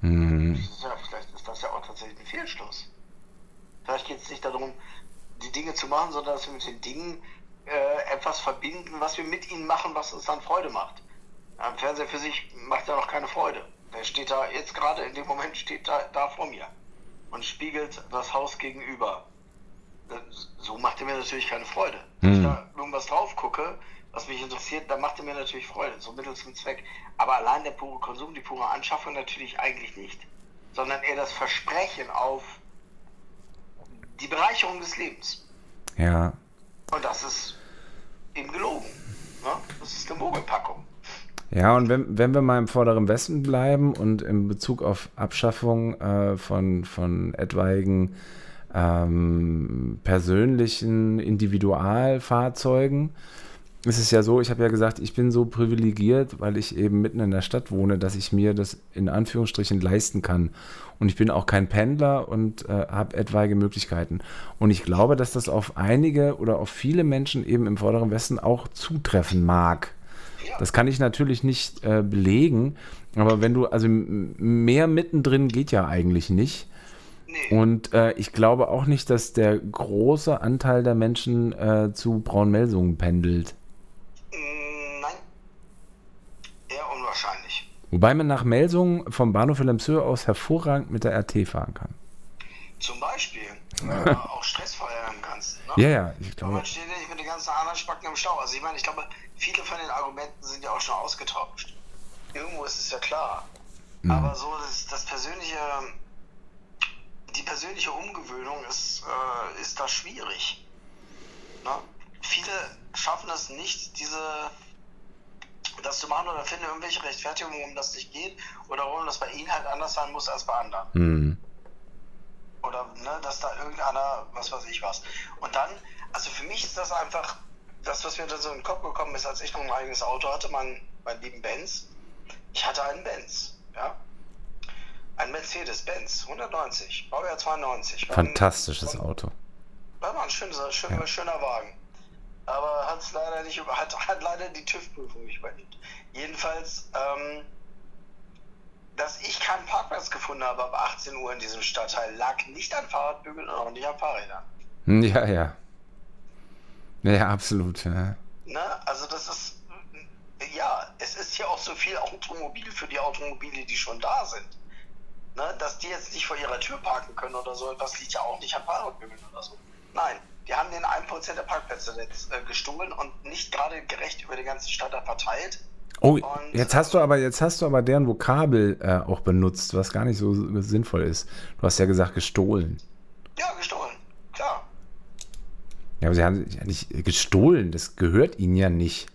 Mhm. ist ja, vielleicht ist das ja auch tatsächlich ein Fehlschluss. Vielleicht geht es nicht darum, die Dinge zu machen, sondern dass wir mit den Dingen äh, etwas verbinden, was wir mit ihnen machen, was uns dann Freude macht. Ein Fernseher für sich macht ja noch keine Freude. Der steht da, jetzt gerade in dem Moment steht da, da vor mir und spiegelt das Haus gegenüber. So macht er mir natürlich keine Freude. Wenn ich Hm. da irgendwas drauf gucke, was mich interessiert, dann macht er mir natürlich Freude, so Mittel zum Zweck. Aber allein der pure Konsum, die pure Anschaffung natürlich eigentlich nicht. Sondern eher das Versprechen auf die Bereicherung des Lebens. Ja. Und das ist eben gelogen. Ne? Das ist eine Mogelpackung. Ja, und wenn, wenn wir mal im vorderen Westen bleiben und in Bezug auf Abschaffung äh, von, von etwaigen ähm, persönlichen Individualfahrzeugen, ist es ja so, ich habe ja gesagt, ich bin so privilegiert, weil ich eben mitten in der Stadt wohne, dass ich mir das in Anführungsstrichen leisten kann. Und ich bin auch kein Pendler und äh, habe etwaige Möglichkeiten. Und ich glaube, dass das auf einige oder auf viele Menschen eben im vorderen Westen auch zutreffen mag. Das kann ich natürlich nicht äh, belegen, aber wenn du, also mehr mittendrin geht ja eigentlich nicht. Nee. Und äh, ich glaube auch nicht, dass der große Anteil der Menschen äh, zu Braunmelsungen pendelt. Mm, Nein. Eher unwahrscheinlich. Wobei man nach Melsungen vom Bahnhof Wilhelmshöhe aus hervorragend mit der RT fahren kann. Zum Beispiel. äh, auch stressfrei werden kannst. Ne? Ja, ja, ich glaube. man steht ja nicht mit den ganzen anderen Spacken im Stau. Also ich meine, ich glaube, viele von den Argumenten sind ja auch schon ausgetauscht. Irgendwo ist es ja klar. Mhm. Aber so das, das persönliche, die persönliche Umgewöhnung ist, äh, ist da schwierig. Ne? Viele schaffen es nicht, diese das zu machen oder finden irgendwelche Rechtfertigungen, warum das nicht geht oder warum das bei ihnen halt anders sein muss als bei anderen. Hm. Oder ne, dass da irgendeiner, was weiß ich was. Und dann, also für mich ist das einfach, das, was mir dann so in den Kopf gekommen ist, als ich noch ein eigenes Auto hatte, mein, mein lieben Benz. Ich hatte einen Benz, ja. Ein Mercedes-Benz, 190, Baujahr 92. War ein- Fantastisches Auto. War mal ein schöner, schöner, schöner Wagen. Aber hat es leider nicht hat, hat leider die TÜV-Prüfung nicht überlebt. Jedenfalls, ähm, dass ich keinen Parkplatz gefunden habe ab 18 Uhr in diesem Stadtteil, lag nicht an Fahrradbügeln und auch nicht an Fahrrädern. Hm, Ja, ja. Ja, absolut. Ja. Ne? Also das ist, ja, es ist ja auch so viel Automobil für die Automobile, die schon da sind. Ne? Dass die jetzt nicht vor ihrer Tür parken können oder so, das liegt ja auch nicht an Fahrradbügeln oder so. Nein, die haben den 1% der Parkplätze jetzt äh, gestohlen und nicht gerade gerecht über die ganze Stadt da verteilt. Oh, Und- jetzt hast du aber, jetzt hast du aber deren Vokabel äh, auch benutzt, was gar nicht so sinnvoll ist. Du hast ja gesagt gestohlen. Ja, gestohlen, klar. Ja, aber sie haben ja nicht gestohlen, das gehört ihnen ja nicht.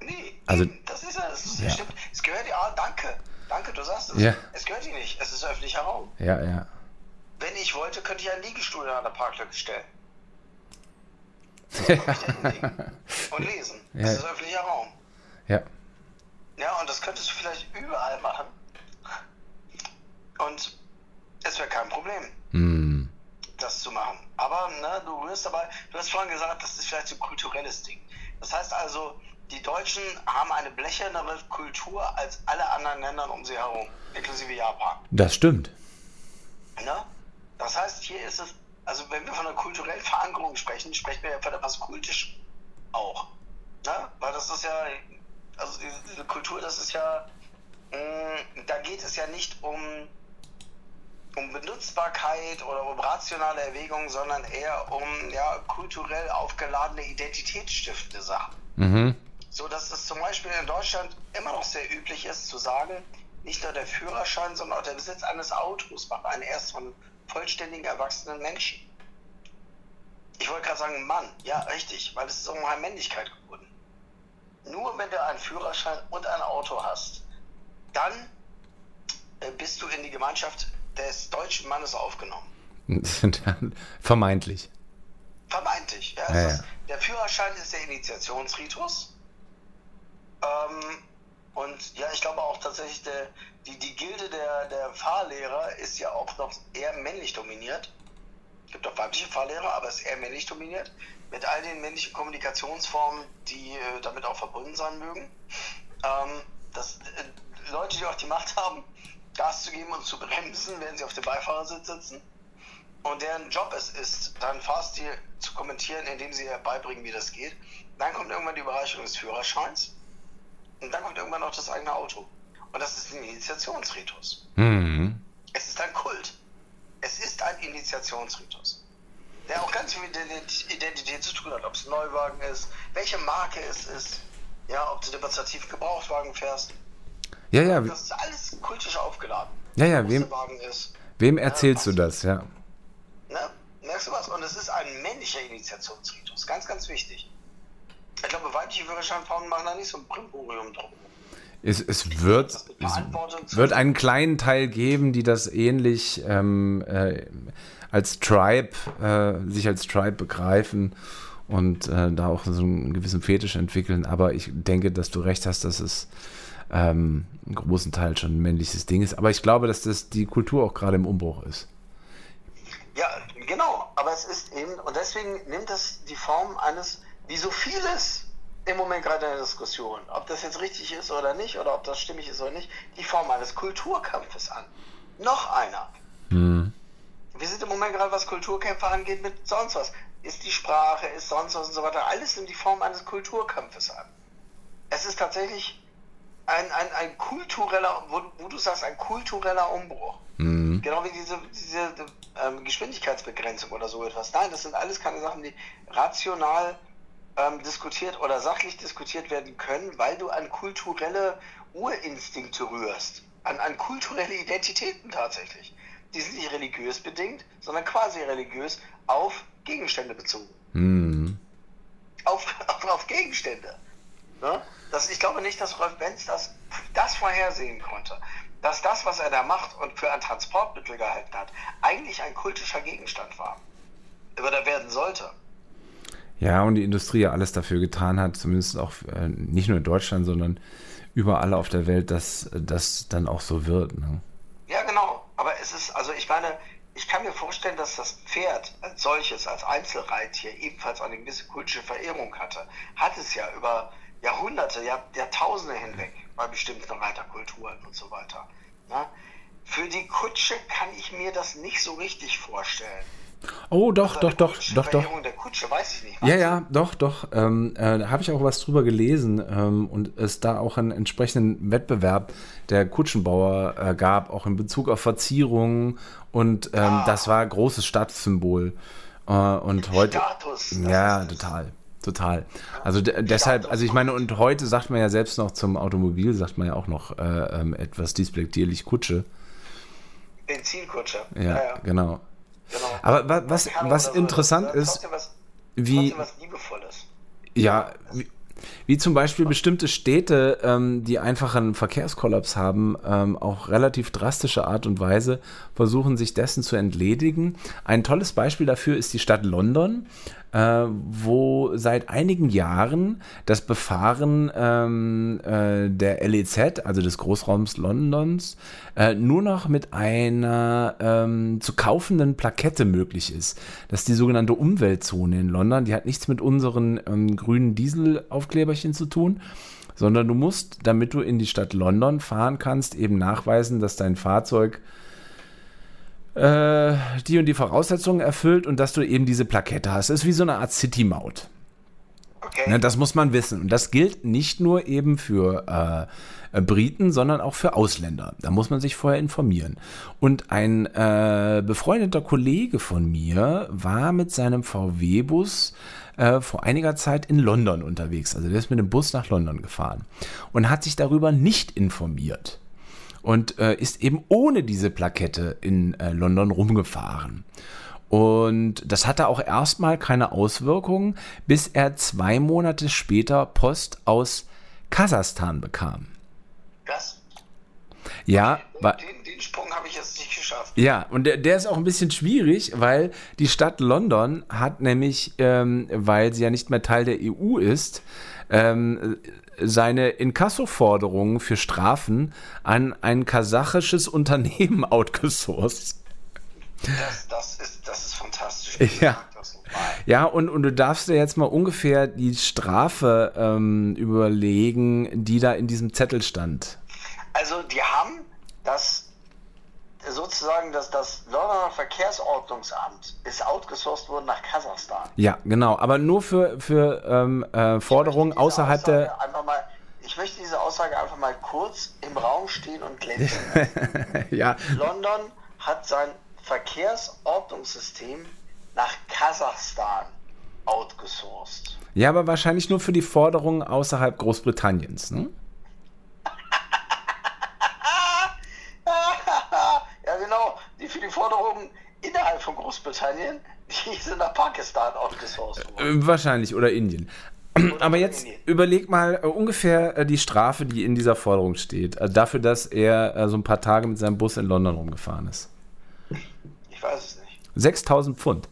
Nee, Also- das ist ja, das ist, Ja. stimmt. Es gehört ja, ah, danke, es. Ja. Es gehört dir nicht, es ist öffentlicher Raum. Ja, ja. Wenn ich wollte, könnte ich einen Liegestuhl an der Parklücke stellen. Und lesen. Ja. Das ist öffentlicher Raum. Ja. Ja, und das könntest du vielleicht überall machen. Und es wäre kein Problem, Hm. das zu machen. Aber ne, du wirst dabei, du hast vorhin gesagt, das ist vielleicht so ein kulturelles Ding. Das heißt also, die Deutschen haben eine blechernere Kultur als alle anderen Länder um sie herum, inklusive Japan. Das stimmt. Ne? Das heißt, hier ist es, also wenn wir von einer kulturellen Verankerung sprechen, sprechen wir ja von etwas Kultischem auch. Ne? Weil das ist ja, also diese, diese Kultur, das ist ja, mh, da geht es ja nicht um, um Benutzbarkeit oder um rationale Erwägungen, sondern eher um ja, kulturell aufgeladene, identitätsstiftende Sachen. Mhm. So dass es zum Beispiel in Deutschland immer noch sehr üblich ist zu sagen, nicht nur der Führerschein, sondern auch der Besitz eines Autos macht einen erst von vollständigen erwachsenen Menschen. Ich wollte gerade sagen Mann, ja richtig, weil es ist um eine Männlichkeit gebunden. Nur wenn du einen Führerschein und ein Auto hast, dann äh, bist du in die Gemeinschaft des deutschen Mannes aufgenommen. Vermeintlich. Vermeintlich. Ja, Ja, ja. Der Führerschein ist der Initiationsritus. Ähm, und ja, ich glaube auch tatsächlich, der, die, die Gilde der, der Fahrlehrer ist ja auch noch eher männlich dominiert. Es gibt auch weibliche Fahrlehrer, aber es ist eher männlich dominiert. Mit all den männlichen Kommunikationsformen, die äh, damit auch verbunden sein mögen. Ähm, das, äh, Leute, die auch die Macht haben, Gas zu geben und zu bremsen, wenn sie auf dem Beifahrersitz sitzen. Und deren Job es ist, dann Fahrstil zu kommentieren, indem sie beibringen, wie das geht. Dann kommt irgendwann die Überreichung des Führerscheins. Und dann kommt irgendwann auch das eigene Auto. Und das ist ein Initiationsritus. Mhm. Es ist ein Kult. Es ist ein Initiationsritus. Der auch ganz viel mit der Identität zu tun hat. Ob es ein Neuwagen ist, welche Marke es ist, ja, ob du demonstrativ Gebrauchtwagen fährst. Ja, ja. Das ist alles kultisch aufgeladen. Ja, ja, wem, ist, wem erzählst ja, du das, ja? Ne? Merkst du was? Und es ist ein männlicher Initiationsritus. Ganz, ganz wichtig. Ich glaube, weibliche Führerscheinfrauen machen da nicht so ein Primborium drum. Es, es, wird, es wird einen kleinen Teil geben, die das ähnlich ähm, äh, als Tribe, äh, sich als Tribe begreifen und äh, da auch so einen gewissen Fetisch entwickeln. Aber ich denke, dass du recht hast, dass es ähm, einen großen Teil schon ein männliches Ding ist. Aber ich glaube, dass das die Kultur auch gerade im Umbruch ist. Ja, genau. Aber es ist eben, und deswegen nimmt das die Form eines, wie so vieles im Moment gerade in der Diskussion, ob das jetzt richtig ist oder nicht, oder ob das stimmig ist oder nicht, die Form eines Kulturkampfes an. Noch einer. Hm. Wir sind im Moment gerade, was Kulturkämpfe angeht, mit sonst was. Ist die Sprache, ist sonst was und so weiter. Alles in die Form eines Kulturkampfes an. Es ist tatsächlich ein, ein, ein kultureller, wo, wo du sagst, ein kultureller Umbruch. Mhm. Genau wie diese, diese ähm, Geschwindigkeitsbegrenzung oder so etwas. Nein, das sind alles keine Sachen, die rational ähm, diskutiert oder sachlich diskutiert werden können, weil du an kulturelle Urinstinkte rührst, an, an kulturelle Identitäten tatsächlich. Die sind nicht religiös bedingt, sondern quasi religiös auf Gegenstände bezogen. Mhm. Auf, auf, auf, Gegenstände. Ne? Das, ich glaube nicht, dass Rolf Benz das, das vorhersehen konnte. Dass das, was er da macht und für ein Transportmittel gehalten hat, eigentlich ein kultischer Gegenstand war. Oder werden sollte. Ja, und die Industrie ja alles dafür getan hat, zumindest auch äh, nicht nur in Deutschland, sondern überall auf der Welt, dass das dann auch so wird. Ne? Ja, genau. Aber es ist, also ich meine, ich kann mir vorstellen, dass das Pferd als solches, als Einzelreittier ebenfalls eine gewisse kultische Verehrung hatte. Hat es ja über Jahrhunderte, Jahr, Jahrtausende hinweg bei bestimmten Reiterkulturen und so weiter. Ne? Für die Kutsche kann ich mir das nicht so richtig vorstellen. Oh, doch, doch, doch, doch, doch. Der Kutsche, weiß ich nicht. Ja, ja, doch, doch. Ähm, äh, da habe ich auch was drüber gelesen ähm, und es da auch einen entsprechenden Wettbewerb der Kutschenbauer äh, gab, auch in Bezug auf Verzierungen und ähm, ah. das war großes Statussymbol. Äh, und heute. Status. Ja, total. Total. Also deshalb, also ich meine, und heute sagt man ja selbst noch zum Automobil, sagt man ja auch noch äh, ähm, etwas despektierlich Kutsche. Benzinkutsche. Ja, ja, ja. genau. Genau. Aber was, was, was interessant so, ist, was, wie. Was ja, wie, wie, zum Beispiel bestimmte Städte, ähm, die einfach einen Verkehrskollaps haben, ähm, auch relativ drastische Art und Weise versuchen, sich dessen zu entledigen. Ein tolles Beispiel dafür ist die Stadt London äh, wo seit einigen Jahren das Befahren ähm, äh, der LEZ, also des Großraums Londons, äh, nur noch mit einer ähm, zu kaufenden Plakette möglich ist. Das ist die sogenannte Umweltzone in London. Die hat nichts mit unseren ähm, grünen Dieselaufkleberchen zu tun sondern du musst, damit du in die Stadt London fahren kannst, eben nachweisen, dass dein Fahrzeug äh, die und die Voraussetzungen erfüllt und dass du eben diese Plakette hast. Das ist wie so eine Art City-Maut. Okay. Ne, das muss man wissen. Und das gilt nicht nur eben für äh, äh, Briten, sondern auch für Ausländer. Da muss man sich vorher informieren. Und ein äh, befreundeter Kollege von mir war mit seinem VW-Bus äh, vor einiger Zeit in London unterwegs. Also der ist mit dem Bus nach London gefahren und hat sich darüber nicht informiert und äh, ist eben ohne diese Plakette in äh, London rumgefahren. Und das hatte auch erstmal keine Auswirkungen, bis er zwei Monate später Post aus Kasachstan bekam. Das? Ja, okay, den, den, Sprung habe ich jetzt nicht geschafft. Ja, und der, der, ist auch ein bisschen schwierig, weil die Stadt London hat nämlich, ähm, weil sie ja nicht mehr Teil der EU ist, ähm, seine Inkasso-Forderungen für Strafen an ein kasachisches Unternehmen outgesourced. Das, das, ist, das ist fantastisch. Ja. Ja, und, und du darfst dir jetzt mal ungefähr die Strafe ähm, überlegen, die da in diesem Zettel stand. Also, die haben das sozusagen dass das Londoner Verkehrsordnungsamt ist outgesourced worden nach Kasachstan. Ja, genau, aber nur für, für ähm, äh, Forderungen außerhalb Aussage der. Einfach mal, ich möchte diese Aussage einfach mal kurz im Raum stehen und glänzen. ja, London hat sein Verkehrsordnungssystem nach Kasachstan outgesourced. ja, aber wahrscheinlich nur für die Forderungen außerhalb Großbritanniens. Ne? ja, genau. Die Forderungen innerhalb von Großbritannien, die sind nach Pakistan outgesourced worden. Äh, Wahrscheinlich oder Indien. Aber jetzt Indien. überleg mal äh, ungefähr äh, die Strafe, die in dieser Forderung steht. Also dafür, dass er äh, so ein paar Tage mit seinem Bus in London rumgefahren ist. Ich weiß es nicht. 6000 Pfund.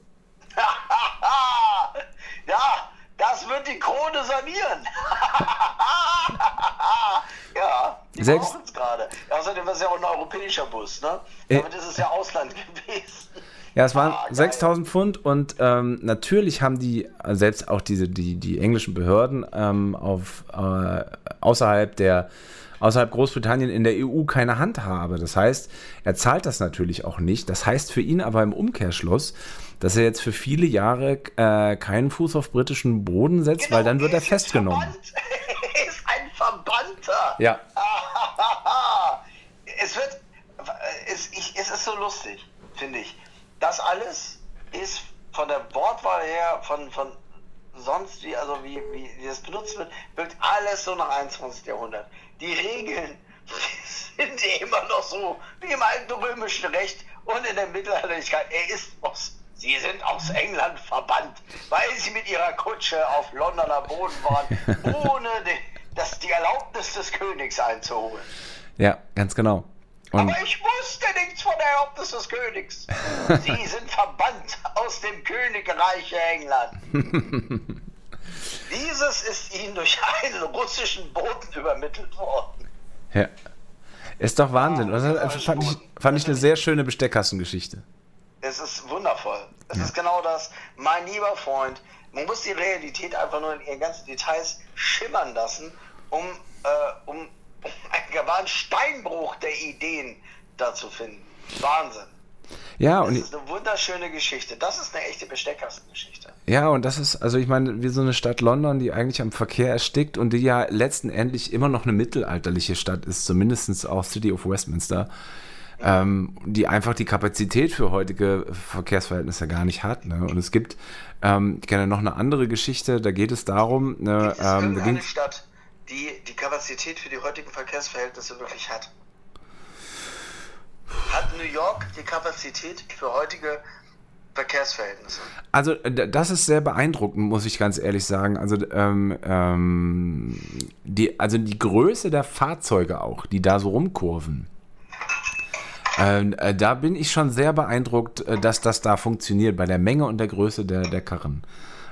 ja, das wird die Krone sanieren. ja, die Sechs- brauchen es gerade. Außerdem war es ja auch ein europäischer Bus, ne? Äh. Damit ist es ja Ausland gewesen. Ja, es waren Ah, geil. 6000 Pfund und ähm, natürlich haben die, äh, selbst auch diese, die, die englischen Behörden ähm, auf, äh, außerhalb der außerhalb Großbritannien in der EU keine Handhabe. Das heißt, er zahlt das natürlich auch nicht. Das heißt für ihn aber im Umkehrschluss, dass er jetzt für viele Jahre äh, keinen Fuß auf britischen Boden setzt, weil dann wird er Genau, festgenommen. verbannt. Er ist ein Verbannter. Ja. Es wird, es, ich, es ist so lustig, finde ich. Das alles ist von der Wortwahl her, von, von sonst wie, also wie, wie, wie das benutzt wird, wirkt alles so nach 21. Jahrhundert. Die Regeln sind immer noch so wie im alten römischen Recht und in der Mittelalterlichkeit. Er ist aus, sie sind aus England verbannt, weil sie mit ihrer Kutsche auf Londoner Boden waren, ohne die, das, die Erlaubnis des Königs einzuholen. Ja, ganz genau. Und Aber ich wusste nichts von der Erlaubnis des Königs. Sie sind verbannt aus dem Königreich England. Dieses ist ihnen durch einen russischen Boten übermittelt worden. ja. Ist doch Wahnsinn. Ja, Das fand, ich, fand ich eine sehr schöne Besteckkastengeschichte. Es ist wundervoll. Es ist genau das, mein lieber Freund. Man muss die Realität einfach nur in ihren ganzen Details schimmern lassen, um, äh, um, einen wahren Steinbruch der Ideen da zu finden. Wahnsinn. Ja, Das und ist eine wunderschöne Geschichte. Das ist eine echte Besteckkastengeschichte. Ja, und das ist, also ich meine, wie so eine Stadt London, die eigentlich am Verkehr erstickt und die ja letzten Endlich immer noch eine mittelalterliche Stadt ist, zumindest auch City of Westminster, ähm, die einfach die Kapazität für heutige Verkehrsverhältnisse gar nicht hat. Ne? Und es gibt, ähm, ich kenne noch eine andere Geschichte, da geht es darum, ne, ähm, da ging, Stadt, die die Kapazität für die heutigen Verkehrsverhältnisse wirklich hat? Hat New York die Kapazität für heutige Verkehrsverhältnisse? Also d- das ist sehr beeindruckend, muss ich ganz ehrlich sagen. Also ähm, ähm, die, also die Größe der Fahrzeuge auch, die da so rumkurven. Ähm, äh, da bin ich schon sehr beeindruckt, äh, dass das da funktioniert, bei der Menge und der Größe der, der Karren.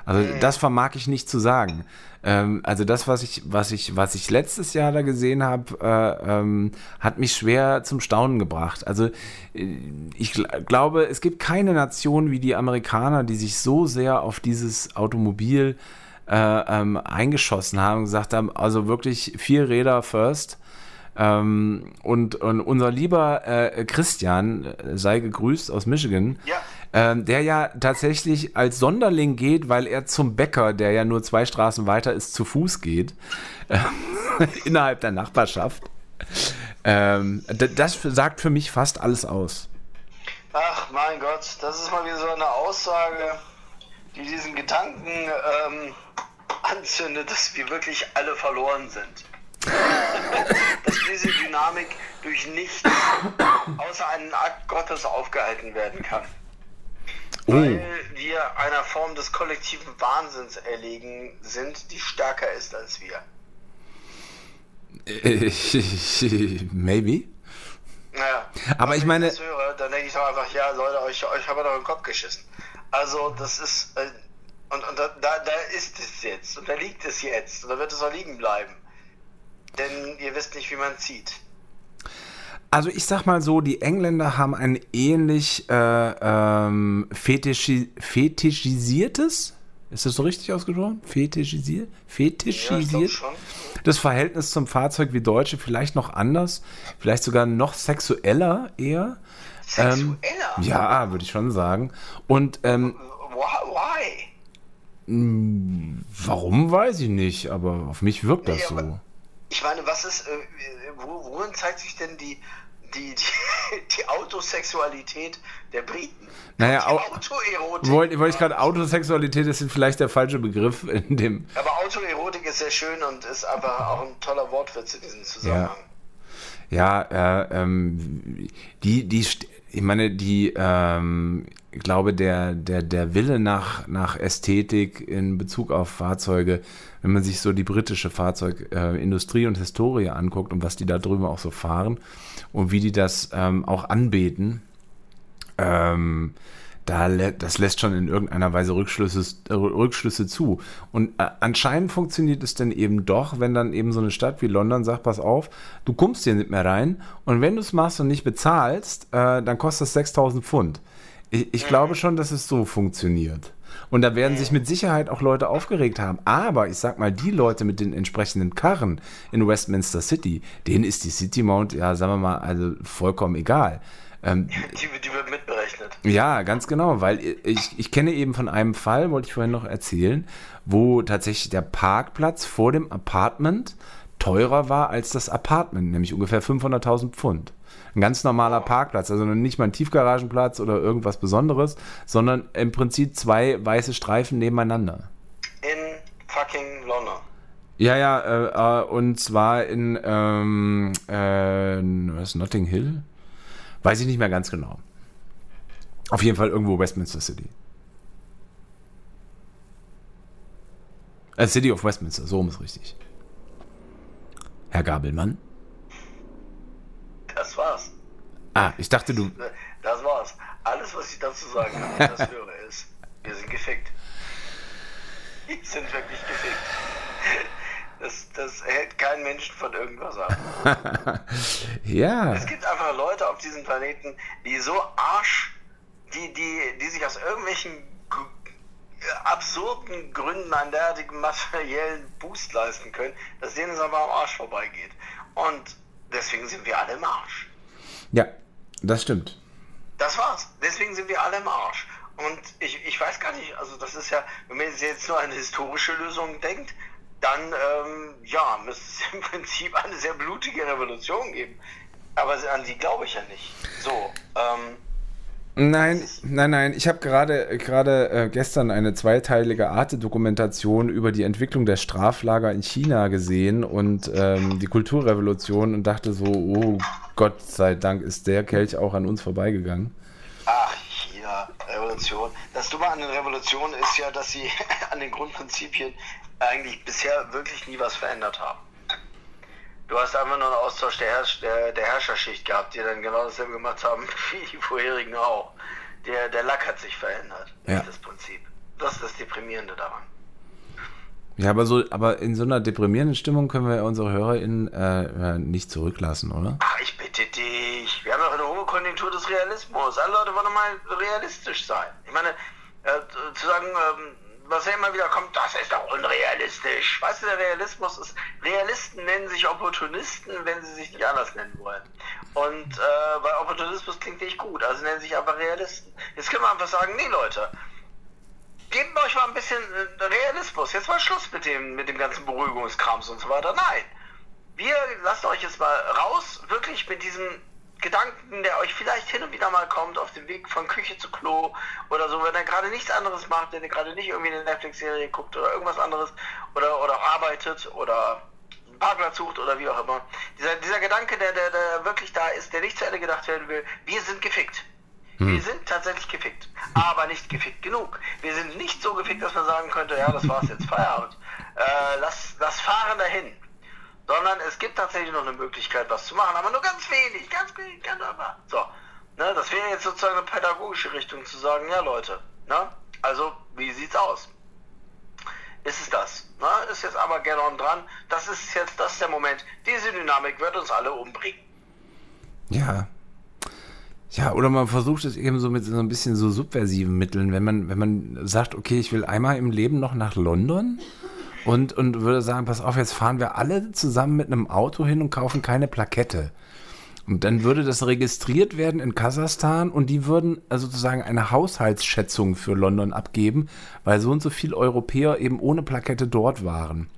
Also das vermag ich nicht zu sagen. Ähm, also das, was ich, was ich, was ich letztes Jahr da gesehen habe, äh, ähm, hat mich schwer zum Staunen gebracht. Also äh, ich gl glaube, es gibt keine Nation wie die Amerikaner, die sich so sehr auf dieses Automobil äh, ähm, eingeschossen haben, gesagt haben, also wirklich vier Räder first. Ähm, und, und unser lieber äh, Christian, äh, sei gegrüßt aus Michigan, Ja. Ähm, der ja tatsächlich als Sonderling geht, weil er zum Bäcker, der ja nur zwei Straßen weiter ist, zu Fuß geht, äh, innerhalb der Nachbarschaft. Ähm, das sagt für mich fast alles aus. Ach mein Gott, das ist mal wieder so eine Aussage, die diesen Gedanken ähm, anzündet, dass wir wirklich alle verloren sind. dass diese Dynamik durch nichts außer einen Akt Gottes aufgehalten werden kann. Weil wir einer Form des kollektiven Wahnsinns erlegen sind, die stärker ist als wir. Maybe. Naja. Aber wenn ich meine- das höre, dann denke ich doch einfach, ja, Leute, euch, euch haben wir doch den Kopf geschissen. Also, das ist. Äh, und und da, da, da ist es jetzt. Und da liegt es jetzt. Und da wird es auch liegen bleiben. Denn ihr wisst nicht, wie man zieht. Also ich sag mal so, die Engländer haben ein ähnlich äh, ähm, fetischi fetischisiertes, Ist das so richtig ausgesprochen? Fetischisiert? Fetischisiert? Ja, das Verhältnis zum Fahrzeug wie Deutsche vielleicht noch anders, vielleicht sogar noch sexueller eher. Sexueller? Ähm, ja, würde ich schon sagen. Und ähm, why? Hm, warum weiß ich nicht, aber auf mich wirkt das nee, so. Ich meine, was ist, äh, worin zeigt sich denn die, die, die, die Autosexualität der Briten? Naja, die Autoerotik. Wollte wollt ich gerade, Autosexualität ist vielleicht der falsche Begriff in dem. Aber Autoerotik ist sehr schön und ist aber auch ein toller Wortwitz in diesem Zusammenhang. Ja, ja äh, ähm, die, die, ich meine, die, ähm, ich glaube, der, der, der Wille nach, nach Ästhetik in Bezug auf Fahrzeuge, wenn man sich so die britische Fahrzeugindustrie äh, und Historie anguckt und was die da drüben auch so fahren und wie die das ähm, auch anbeten, ähm, da, das lässt schon in irgendeiner Weise Rückschlüsse, Rückschlüsse zu. Und äh, anscheinend funktioniert es dann eben doch, wenn dann eben so eine Stadt wie London sagt, pass auf, du kommst hier nicht mehr rein und wenn du es machst und nicht bezahlst, äh, dann kostet es 6000 Pfund. Ich, ich glaube schon, dass es so funktioniert. Und da werden sich mit Sicherheit auch Leute aufgeregt haben. Aber ich sag mal, die Leute mit den entsprechenden Karren in Westminster City, denen ist die City Mount, ja, sagen wir mal, also vollkommen egal. Ähm, die, die, wird mitberechnet. Ja, ganz genau, weil ich, ich kenne eben von einem Fall, wollte ich vorhin noch erzählen, wo tatsächlich der Parkplatz vor dem Apartment teurer war als das Apartment, nämlich ungefähr 500.000 Pfund. Ein ganz normaler Parkplatz, also nicht mal ein Tiefgaragenplatz oder irgendwas Besonderes, sondern im Prinzip zwei weiße Streifen nebeneinander. In fucking London. Ja, ja, äh, äh, und zwar in ähm, äh, was, Notting Hill? Weiß ich nicht mehr ganz genau. Auf jeden Fall irgendwo Westminster City. Äh, City of Westminster, so ist richtig. Herr Gabelmann? Das war's. Ah, ich dachte du. Das war's. Alles, was ich dazu sagen kann, das höre, ist, wir sind gefickt. Wir sind wirklich gefickt. Das, das hält keinen Menschen von irgendwas ab. ja. Es gibt einfach Leute auf diesem Planeten, die so arsch, die, die, die sich aus irgendwelchen absurden Gründen einen derartigen materiellen Boost leisten können, dass denen es aber am Arsch vorbeigeht. Und deswegen sind wir alle im Arsch. Ja, das stimmt. Das war's. Deswegen sind wir alle im Arsch. Und ich, ich weiß gar nicht, also das ist ja, wenn man jetzt nur eine historische Lösung denkt, dann ähm, ja, müsste es im Prinzip eine sehr blutige Revolution geben. Aber an die glaube ich ja nicht. So, ähm, Nein, nein, nein. Ich habe gerade gerade äh, gestern eine zweiteilige Arte-Dokumentation über die Entwicklung der Straflager in China gesehen und ähm, die Kulturrevolution und dachte so, oh Gott sei Dank ist der Kelch auch an uns vorbeigegangen. Ach, China, Revolution. Das Dumme an den Revolutionen ist ja, dass sie an den Grundprinzipien eigentlich bisher wirklich nie was verändert haben. Du hast einfach nur einen Austausch der, Herrsch der, der Herrscherschicht gehabt, die dann genau dasselbe gemacht haben wie die vorherigen auch. Der, der Lack hat sich verändert, ja. ist das Prinzip. Das ist das Deprimierende daran. Ja, aber so, aber in so einer deprimierenden Stimmung können wir unsere HörerInnen äh, nicht zurücklassen, oder? Ach, ich bitte dich. Wir haben doch eine hohe Konjunktur des Realismus. Alle Leute wollen mal realistisch sein. Ich meine, äh, zu sagen, ähm, was ja immer wieder kommt, das ist doch unrealistisch. Weißt du, der Realismus ist, Realisten nennen sich Opportunisten, wenn sie sich nicht anders nennen wollen. Und äh, weil Opportunismus klingt nicht gut, also nennen sich aber Realisten. Jetzt können wir einfach sagen, nee Leute, gebt euch mal ein bisschen äh, Realismus. Jetzt mal Schluss mit dem, mit dem ganzen Beruhigungskrams und so weiter. Nein. Wir lassen euch jetzt mal raus, wirklich mit diesem Gedanken, der euch vielleicht hin und wieder mal kommt auf dem Weg von Küche zu Klo oder so, wenn ihr gerade nichts anderes macht, wenn ihr gerade nicht irgendwie eine Netflix-Serie guckt oder irgendwas anderes oder, oder arbeitet oder einen Parkplatz sucht oder wie auch immer. Dieser, dieser Gedanke, der, der, der wirklich da ist, der nicht zu Ende gedacht werden will, wir sind gefickt. Hm. Wir sind tatsächlich gefickt, aber nicht gefickt genug. Wir sind nicht so gefickt, dass man sagen könnte, ja, das war's jetzt, Feierabend. Äh, lass, lass fahren dahin sondern es gibt tatsächlich noch eine Möglichkeit, was zu machen, aber nur ganz wenig, ganz wenig, ganz einfach. So, ne, das wäre jetzt sozusagen eine pädagogische Richtung zu sagen, ja Leute, ne, also wie sieht's aus? Ist es das? Ne? Ist jetzt aber gerne dran. Das ist jetzt, das ist der Moment. Diese Dynamik wird uns alle umbringen. Ja. Ja, oder man versucht es eben so mit so ein bisschen so subversiven Mitteln, wenn man, wenn man sagt, okay, ich will einmal im Leben noch nach London und, und würde sagen, pass auf, jetzt fahren wir alle zusammen mit einem Auto hin und kaufen keine Plakette. Und dann würde das registriert werden in Kasachstan und die würden also sozusagen eine Haushaltsschätzung für London abgeben, weil so und so viele Europäer eben ohne Plakette dort waren.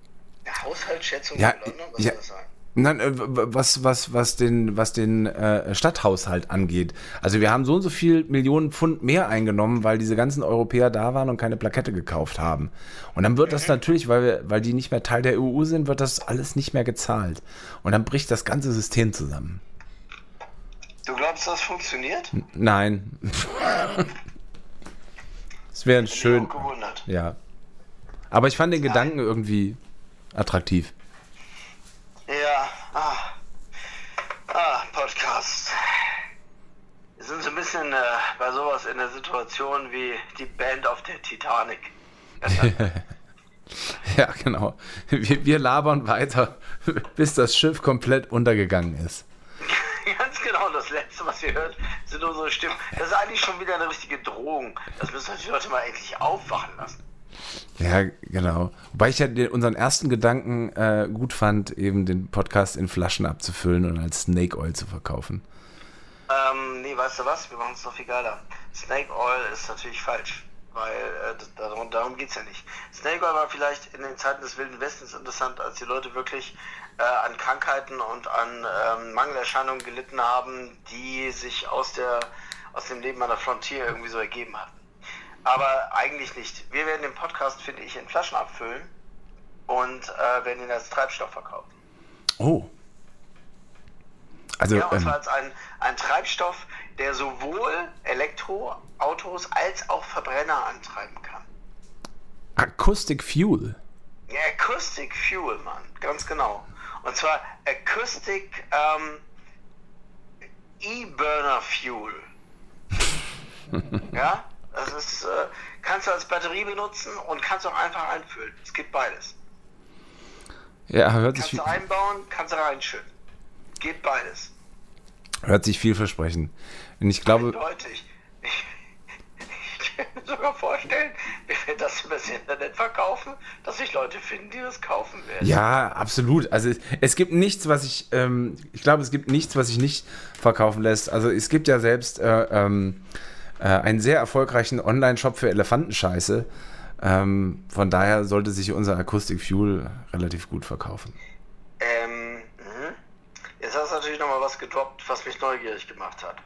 Eine Haushaltsschätzung Ja, für London? Was ja. soll das sein? Nein, äh, was, was, was den, was den äh, Stadthaushalt angeht. Also wir haben so und so viel Millionen Pfund mehr eingenommen, weil diese ganzen Europäer da waren und keine Plakette gekauft haben. Und dann wird das natürlich, weil, wir, weil die nicht mehr Teil der EU sind, wird das alles nicht mehr gezahlt. Und dann bricht das ganze System zusammen. Du glaubst, das funktioniert? Nein. Es wäre schön. Ja. Aber ich fand den Gedanken irgendwie attraktiv. Ja, ah. Ah, Podcast. Wir sind so ein bisschen äh, bei sowas in der Situation wie die Band auf der Titanic. Ja, genau. Wir, wir labern weiter, bis das Schiff komplett untergegangen ist. Ganz genau, das Letzte, was ihr hört, sind unsere Stimmen. Das ist eigentlich schon wieder eine richtige Drohung. Das müssen die Leute mal endlich aufwachen lassen. Ja, genau. Wobei ich ja unseren ersten Gedanken äh, gut fand, eben den Podcast in Flaschen abzufüllen und als Snake Oil zu verkaufen. Ähm, weißt du was? Wir machen es noch viel geiler. Snake Oil ist natürlich falsch. Weil äh, darum, darum geht es ja nicht. Snake Oil war vielleicht in den Zeiten des Wilden Westens interessant, als die Leute wirklich äh, an Krankheiten und an ähm, Mangelerscheinungen gelitten haben, die sich aus, der, aus dem Leben an der Frontier irgendwie so ergeben hatten. Aber eigentlich nicht. Wir werden den Podcast, finde ich, in Flaschen abfüllen und äh, werden ihn als Treibstoff verkaufen. Oh. Also, Ja, und ähm, zwar als ein, ein Treibstoff, der sowohl Elektroautos als auch Verbrenner antreiben kann. Acoustic Fuel. Ja, Acoustic Fuel, Mann, ganz genau. Und zwar Acoustic ähm, E-Burner Fuel. ja, das ist, äh, kannst du als Batterie benutzen und kannst auch einfach einfüllen. Es gibt beides. Ja, hört sich, Kannst du einbauen, kannst du reinschütten. Geht beides. hört sich vielversprechend. Und ich glaube, Eindeutig. Ich, ich kann mir sogar vorstellen, wenn wir das über das Internet verkaufen, dass sich Leute finden, die das kaufen werden. Ja, absolut. Also es, gibt nichts, was ich, ähm, ich glaube, es gibt nichts, was sich nicht verkaufen lässt. Also es gibt ja selbst äh, ähm, äh, einen sehr erfolgreichen Online-Shop für Elefantenscheiße. Ähm, von daher sollte sich unser Acoustic Fuel relativ gut verkaufen. Ähm, mhm. Jetzt hast du natürlich nochmal was gedroppt, was mich neugierig gemacht hat.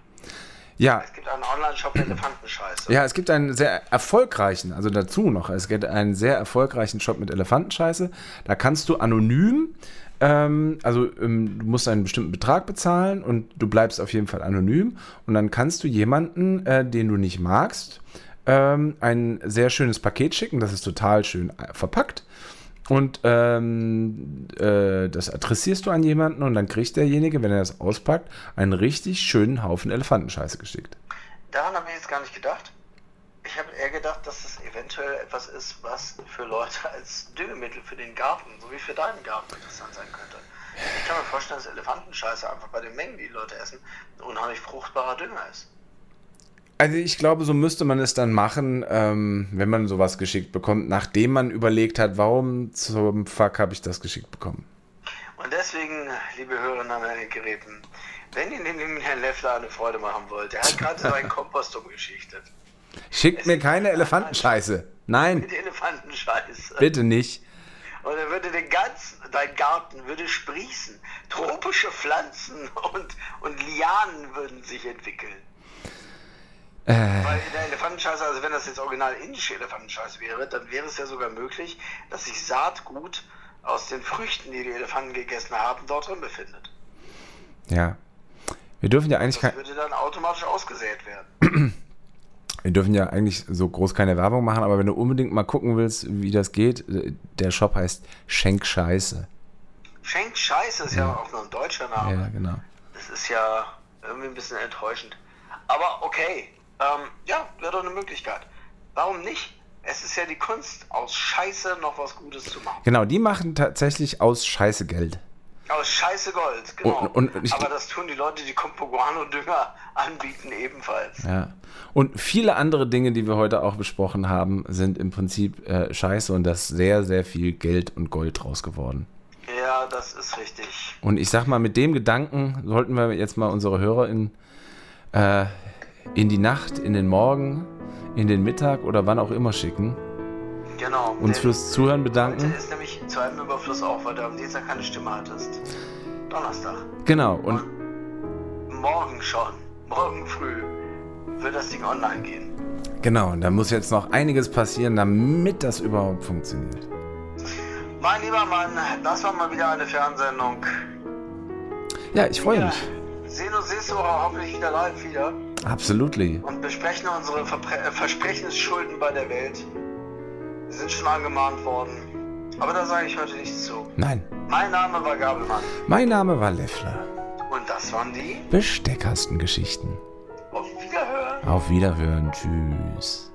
Ja, Es gibt einen Online-Shop für Elefantenscheiße. ja, es gibt einen sehr erfolgreichen, also dazu noch, es gibt einen sehr erfolgreichen Shop mit Elefantenscheiße. Da kannst du anonym, ähm, also ähm, du musst einen bestimmten Betrag bezahlen und du bleibst auf jeden Fall anonym. Und dann kannst du jemanden, äh, den du nicht magst, ähm, ein sehr schönes Paket schicken. Das ist total schön äh, verpackt. Und ähm, äh, das adressierst du an jemanden und dann kriegt derjenige, wenn er das auspackt, einen richtig schönen Haufen Elefantenscheiße geschickt. Daran habe ich jetzt gar nicht gedacht. Ich habe eher gedacht, dass es eventuell etwas ist, was für Leute als Düngemittel für den Garten, so wie für deinen Garten, interessant sein könnte. Ich kann mir vorstellen, dass Elefantenscheiße einfach bei den Mengen, die die Leute essen, unheimlich fruchtbarer Dünger ist. Also ich glaube, so müsste man es dann machen, ähm, wenn man sowas geschickt bekommt, nachdem man überlegt hat, warum zum Fuck habe ich das geschickt bekommen. Und deswegen, liebe Hörerinnen den Geräten, wenn ihr dem Herrn Leffler eine Freude machen wollt, er hat gerade seinen Kompost umgeschichtet. Schickt mir keine Elefantenscheiße. Nein, Mit Elefantenscheiße. bitte nicht. Und er würde den ganzen, dein Garten würde sprießen. Tropische Pflanzen und, und Lianen würden sich entwickeln. Äh, Weil in der Elefantenscheiße, also wenn das jetzt original indische Elefantenscheiße wäre, dann wäre es ja sogar möglich, dass sich Saatgut aus den Früchten, die die Elefanten gegessen haben, dort drin befindet. ja. Wir dürfen ja eigentlich Das kein, würde dann automatisch ausgesät werden. wir dürfen ja eigentlich so groß keine Werbung machen, aber wenn du unbedingt mal gucken willst, wie das geht, äh, der Shop heißt Schenk Scheiße. Schenk Scheiße ist ja, auch nur ein deutscher Name. Ja, genau. Das ist ja irgendwie ein bisschen enttäuschend. Aber okay, ähm, ja, wäre doch eine Möglichkeit. Warum nicht? Es ist ja die Kunst, aus Scheiße noch was Gutes zu machen. Genau, die machen tatsächlich aus Scheiße Geld. Aus Scheiße Gold, genau. Und- und ich- Aber das tun die Leute, die Compoguano-Dünger anbieten, ebenfalls. Ja. Und viele andere Dinge, die wir heute auch besprochen haben, sind im Prinzip äh, scheiße und da ist sehr, sehr viel Geld und Gold draus geworden. Ja, das ist richtig. Und ich sag mal, mit dem Gedanken sollten wir jetzt mal unsere Hörer in, äh, in die Nacht, in den Morgen, in den Mittag oder wann auch immer schicken. Genau. Uns fürs Zuhören Heute bedanken. ist nämlich zu einem Überfluss auch, weil du am Dienstag keine Stimme hattest. Donnerstag. Genau. Und Morgen schon, morgen früh, wird das Ding online gehen. genau, und da muss jetzt noch einiges passieren, damit das überhaupt funktioniert. Mein lieber Mann, das war mal wieder eine Fernsehsendung. Ja, ich freue Wir mich. Sehen uns nächste Woche hoffentlich wieder live wieder Absolutely. und besprechen unsere Verpre äh, Versprechensschulden bei der Welt. Wir sind schon angemahnt worden. Aber da sage ich heute nichts zu. Nein. Mein Name war Gabelmann Mein Name war Leffler. und das waren die. Besteckkastengeschichten. Auf Wiederhören. Auf Wiederhören. Tschüss.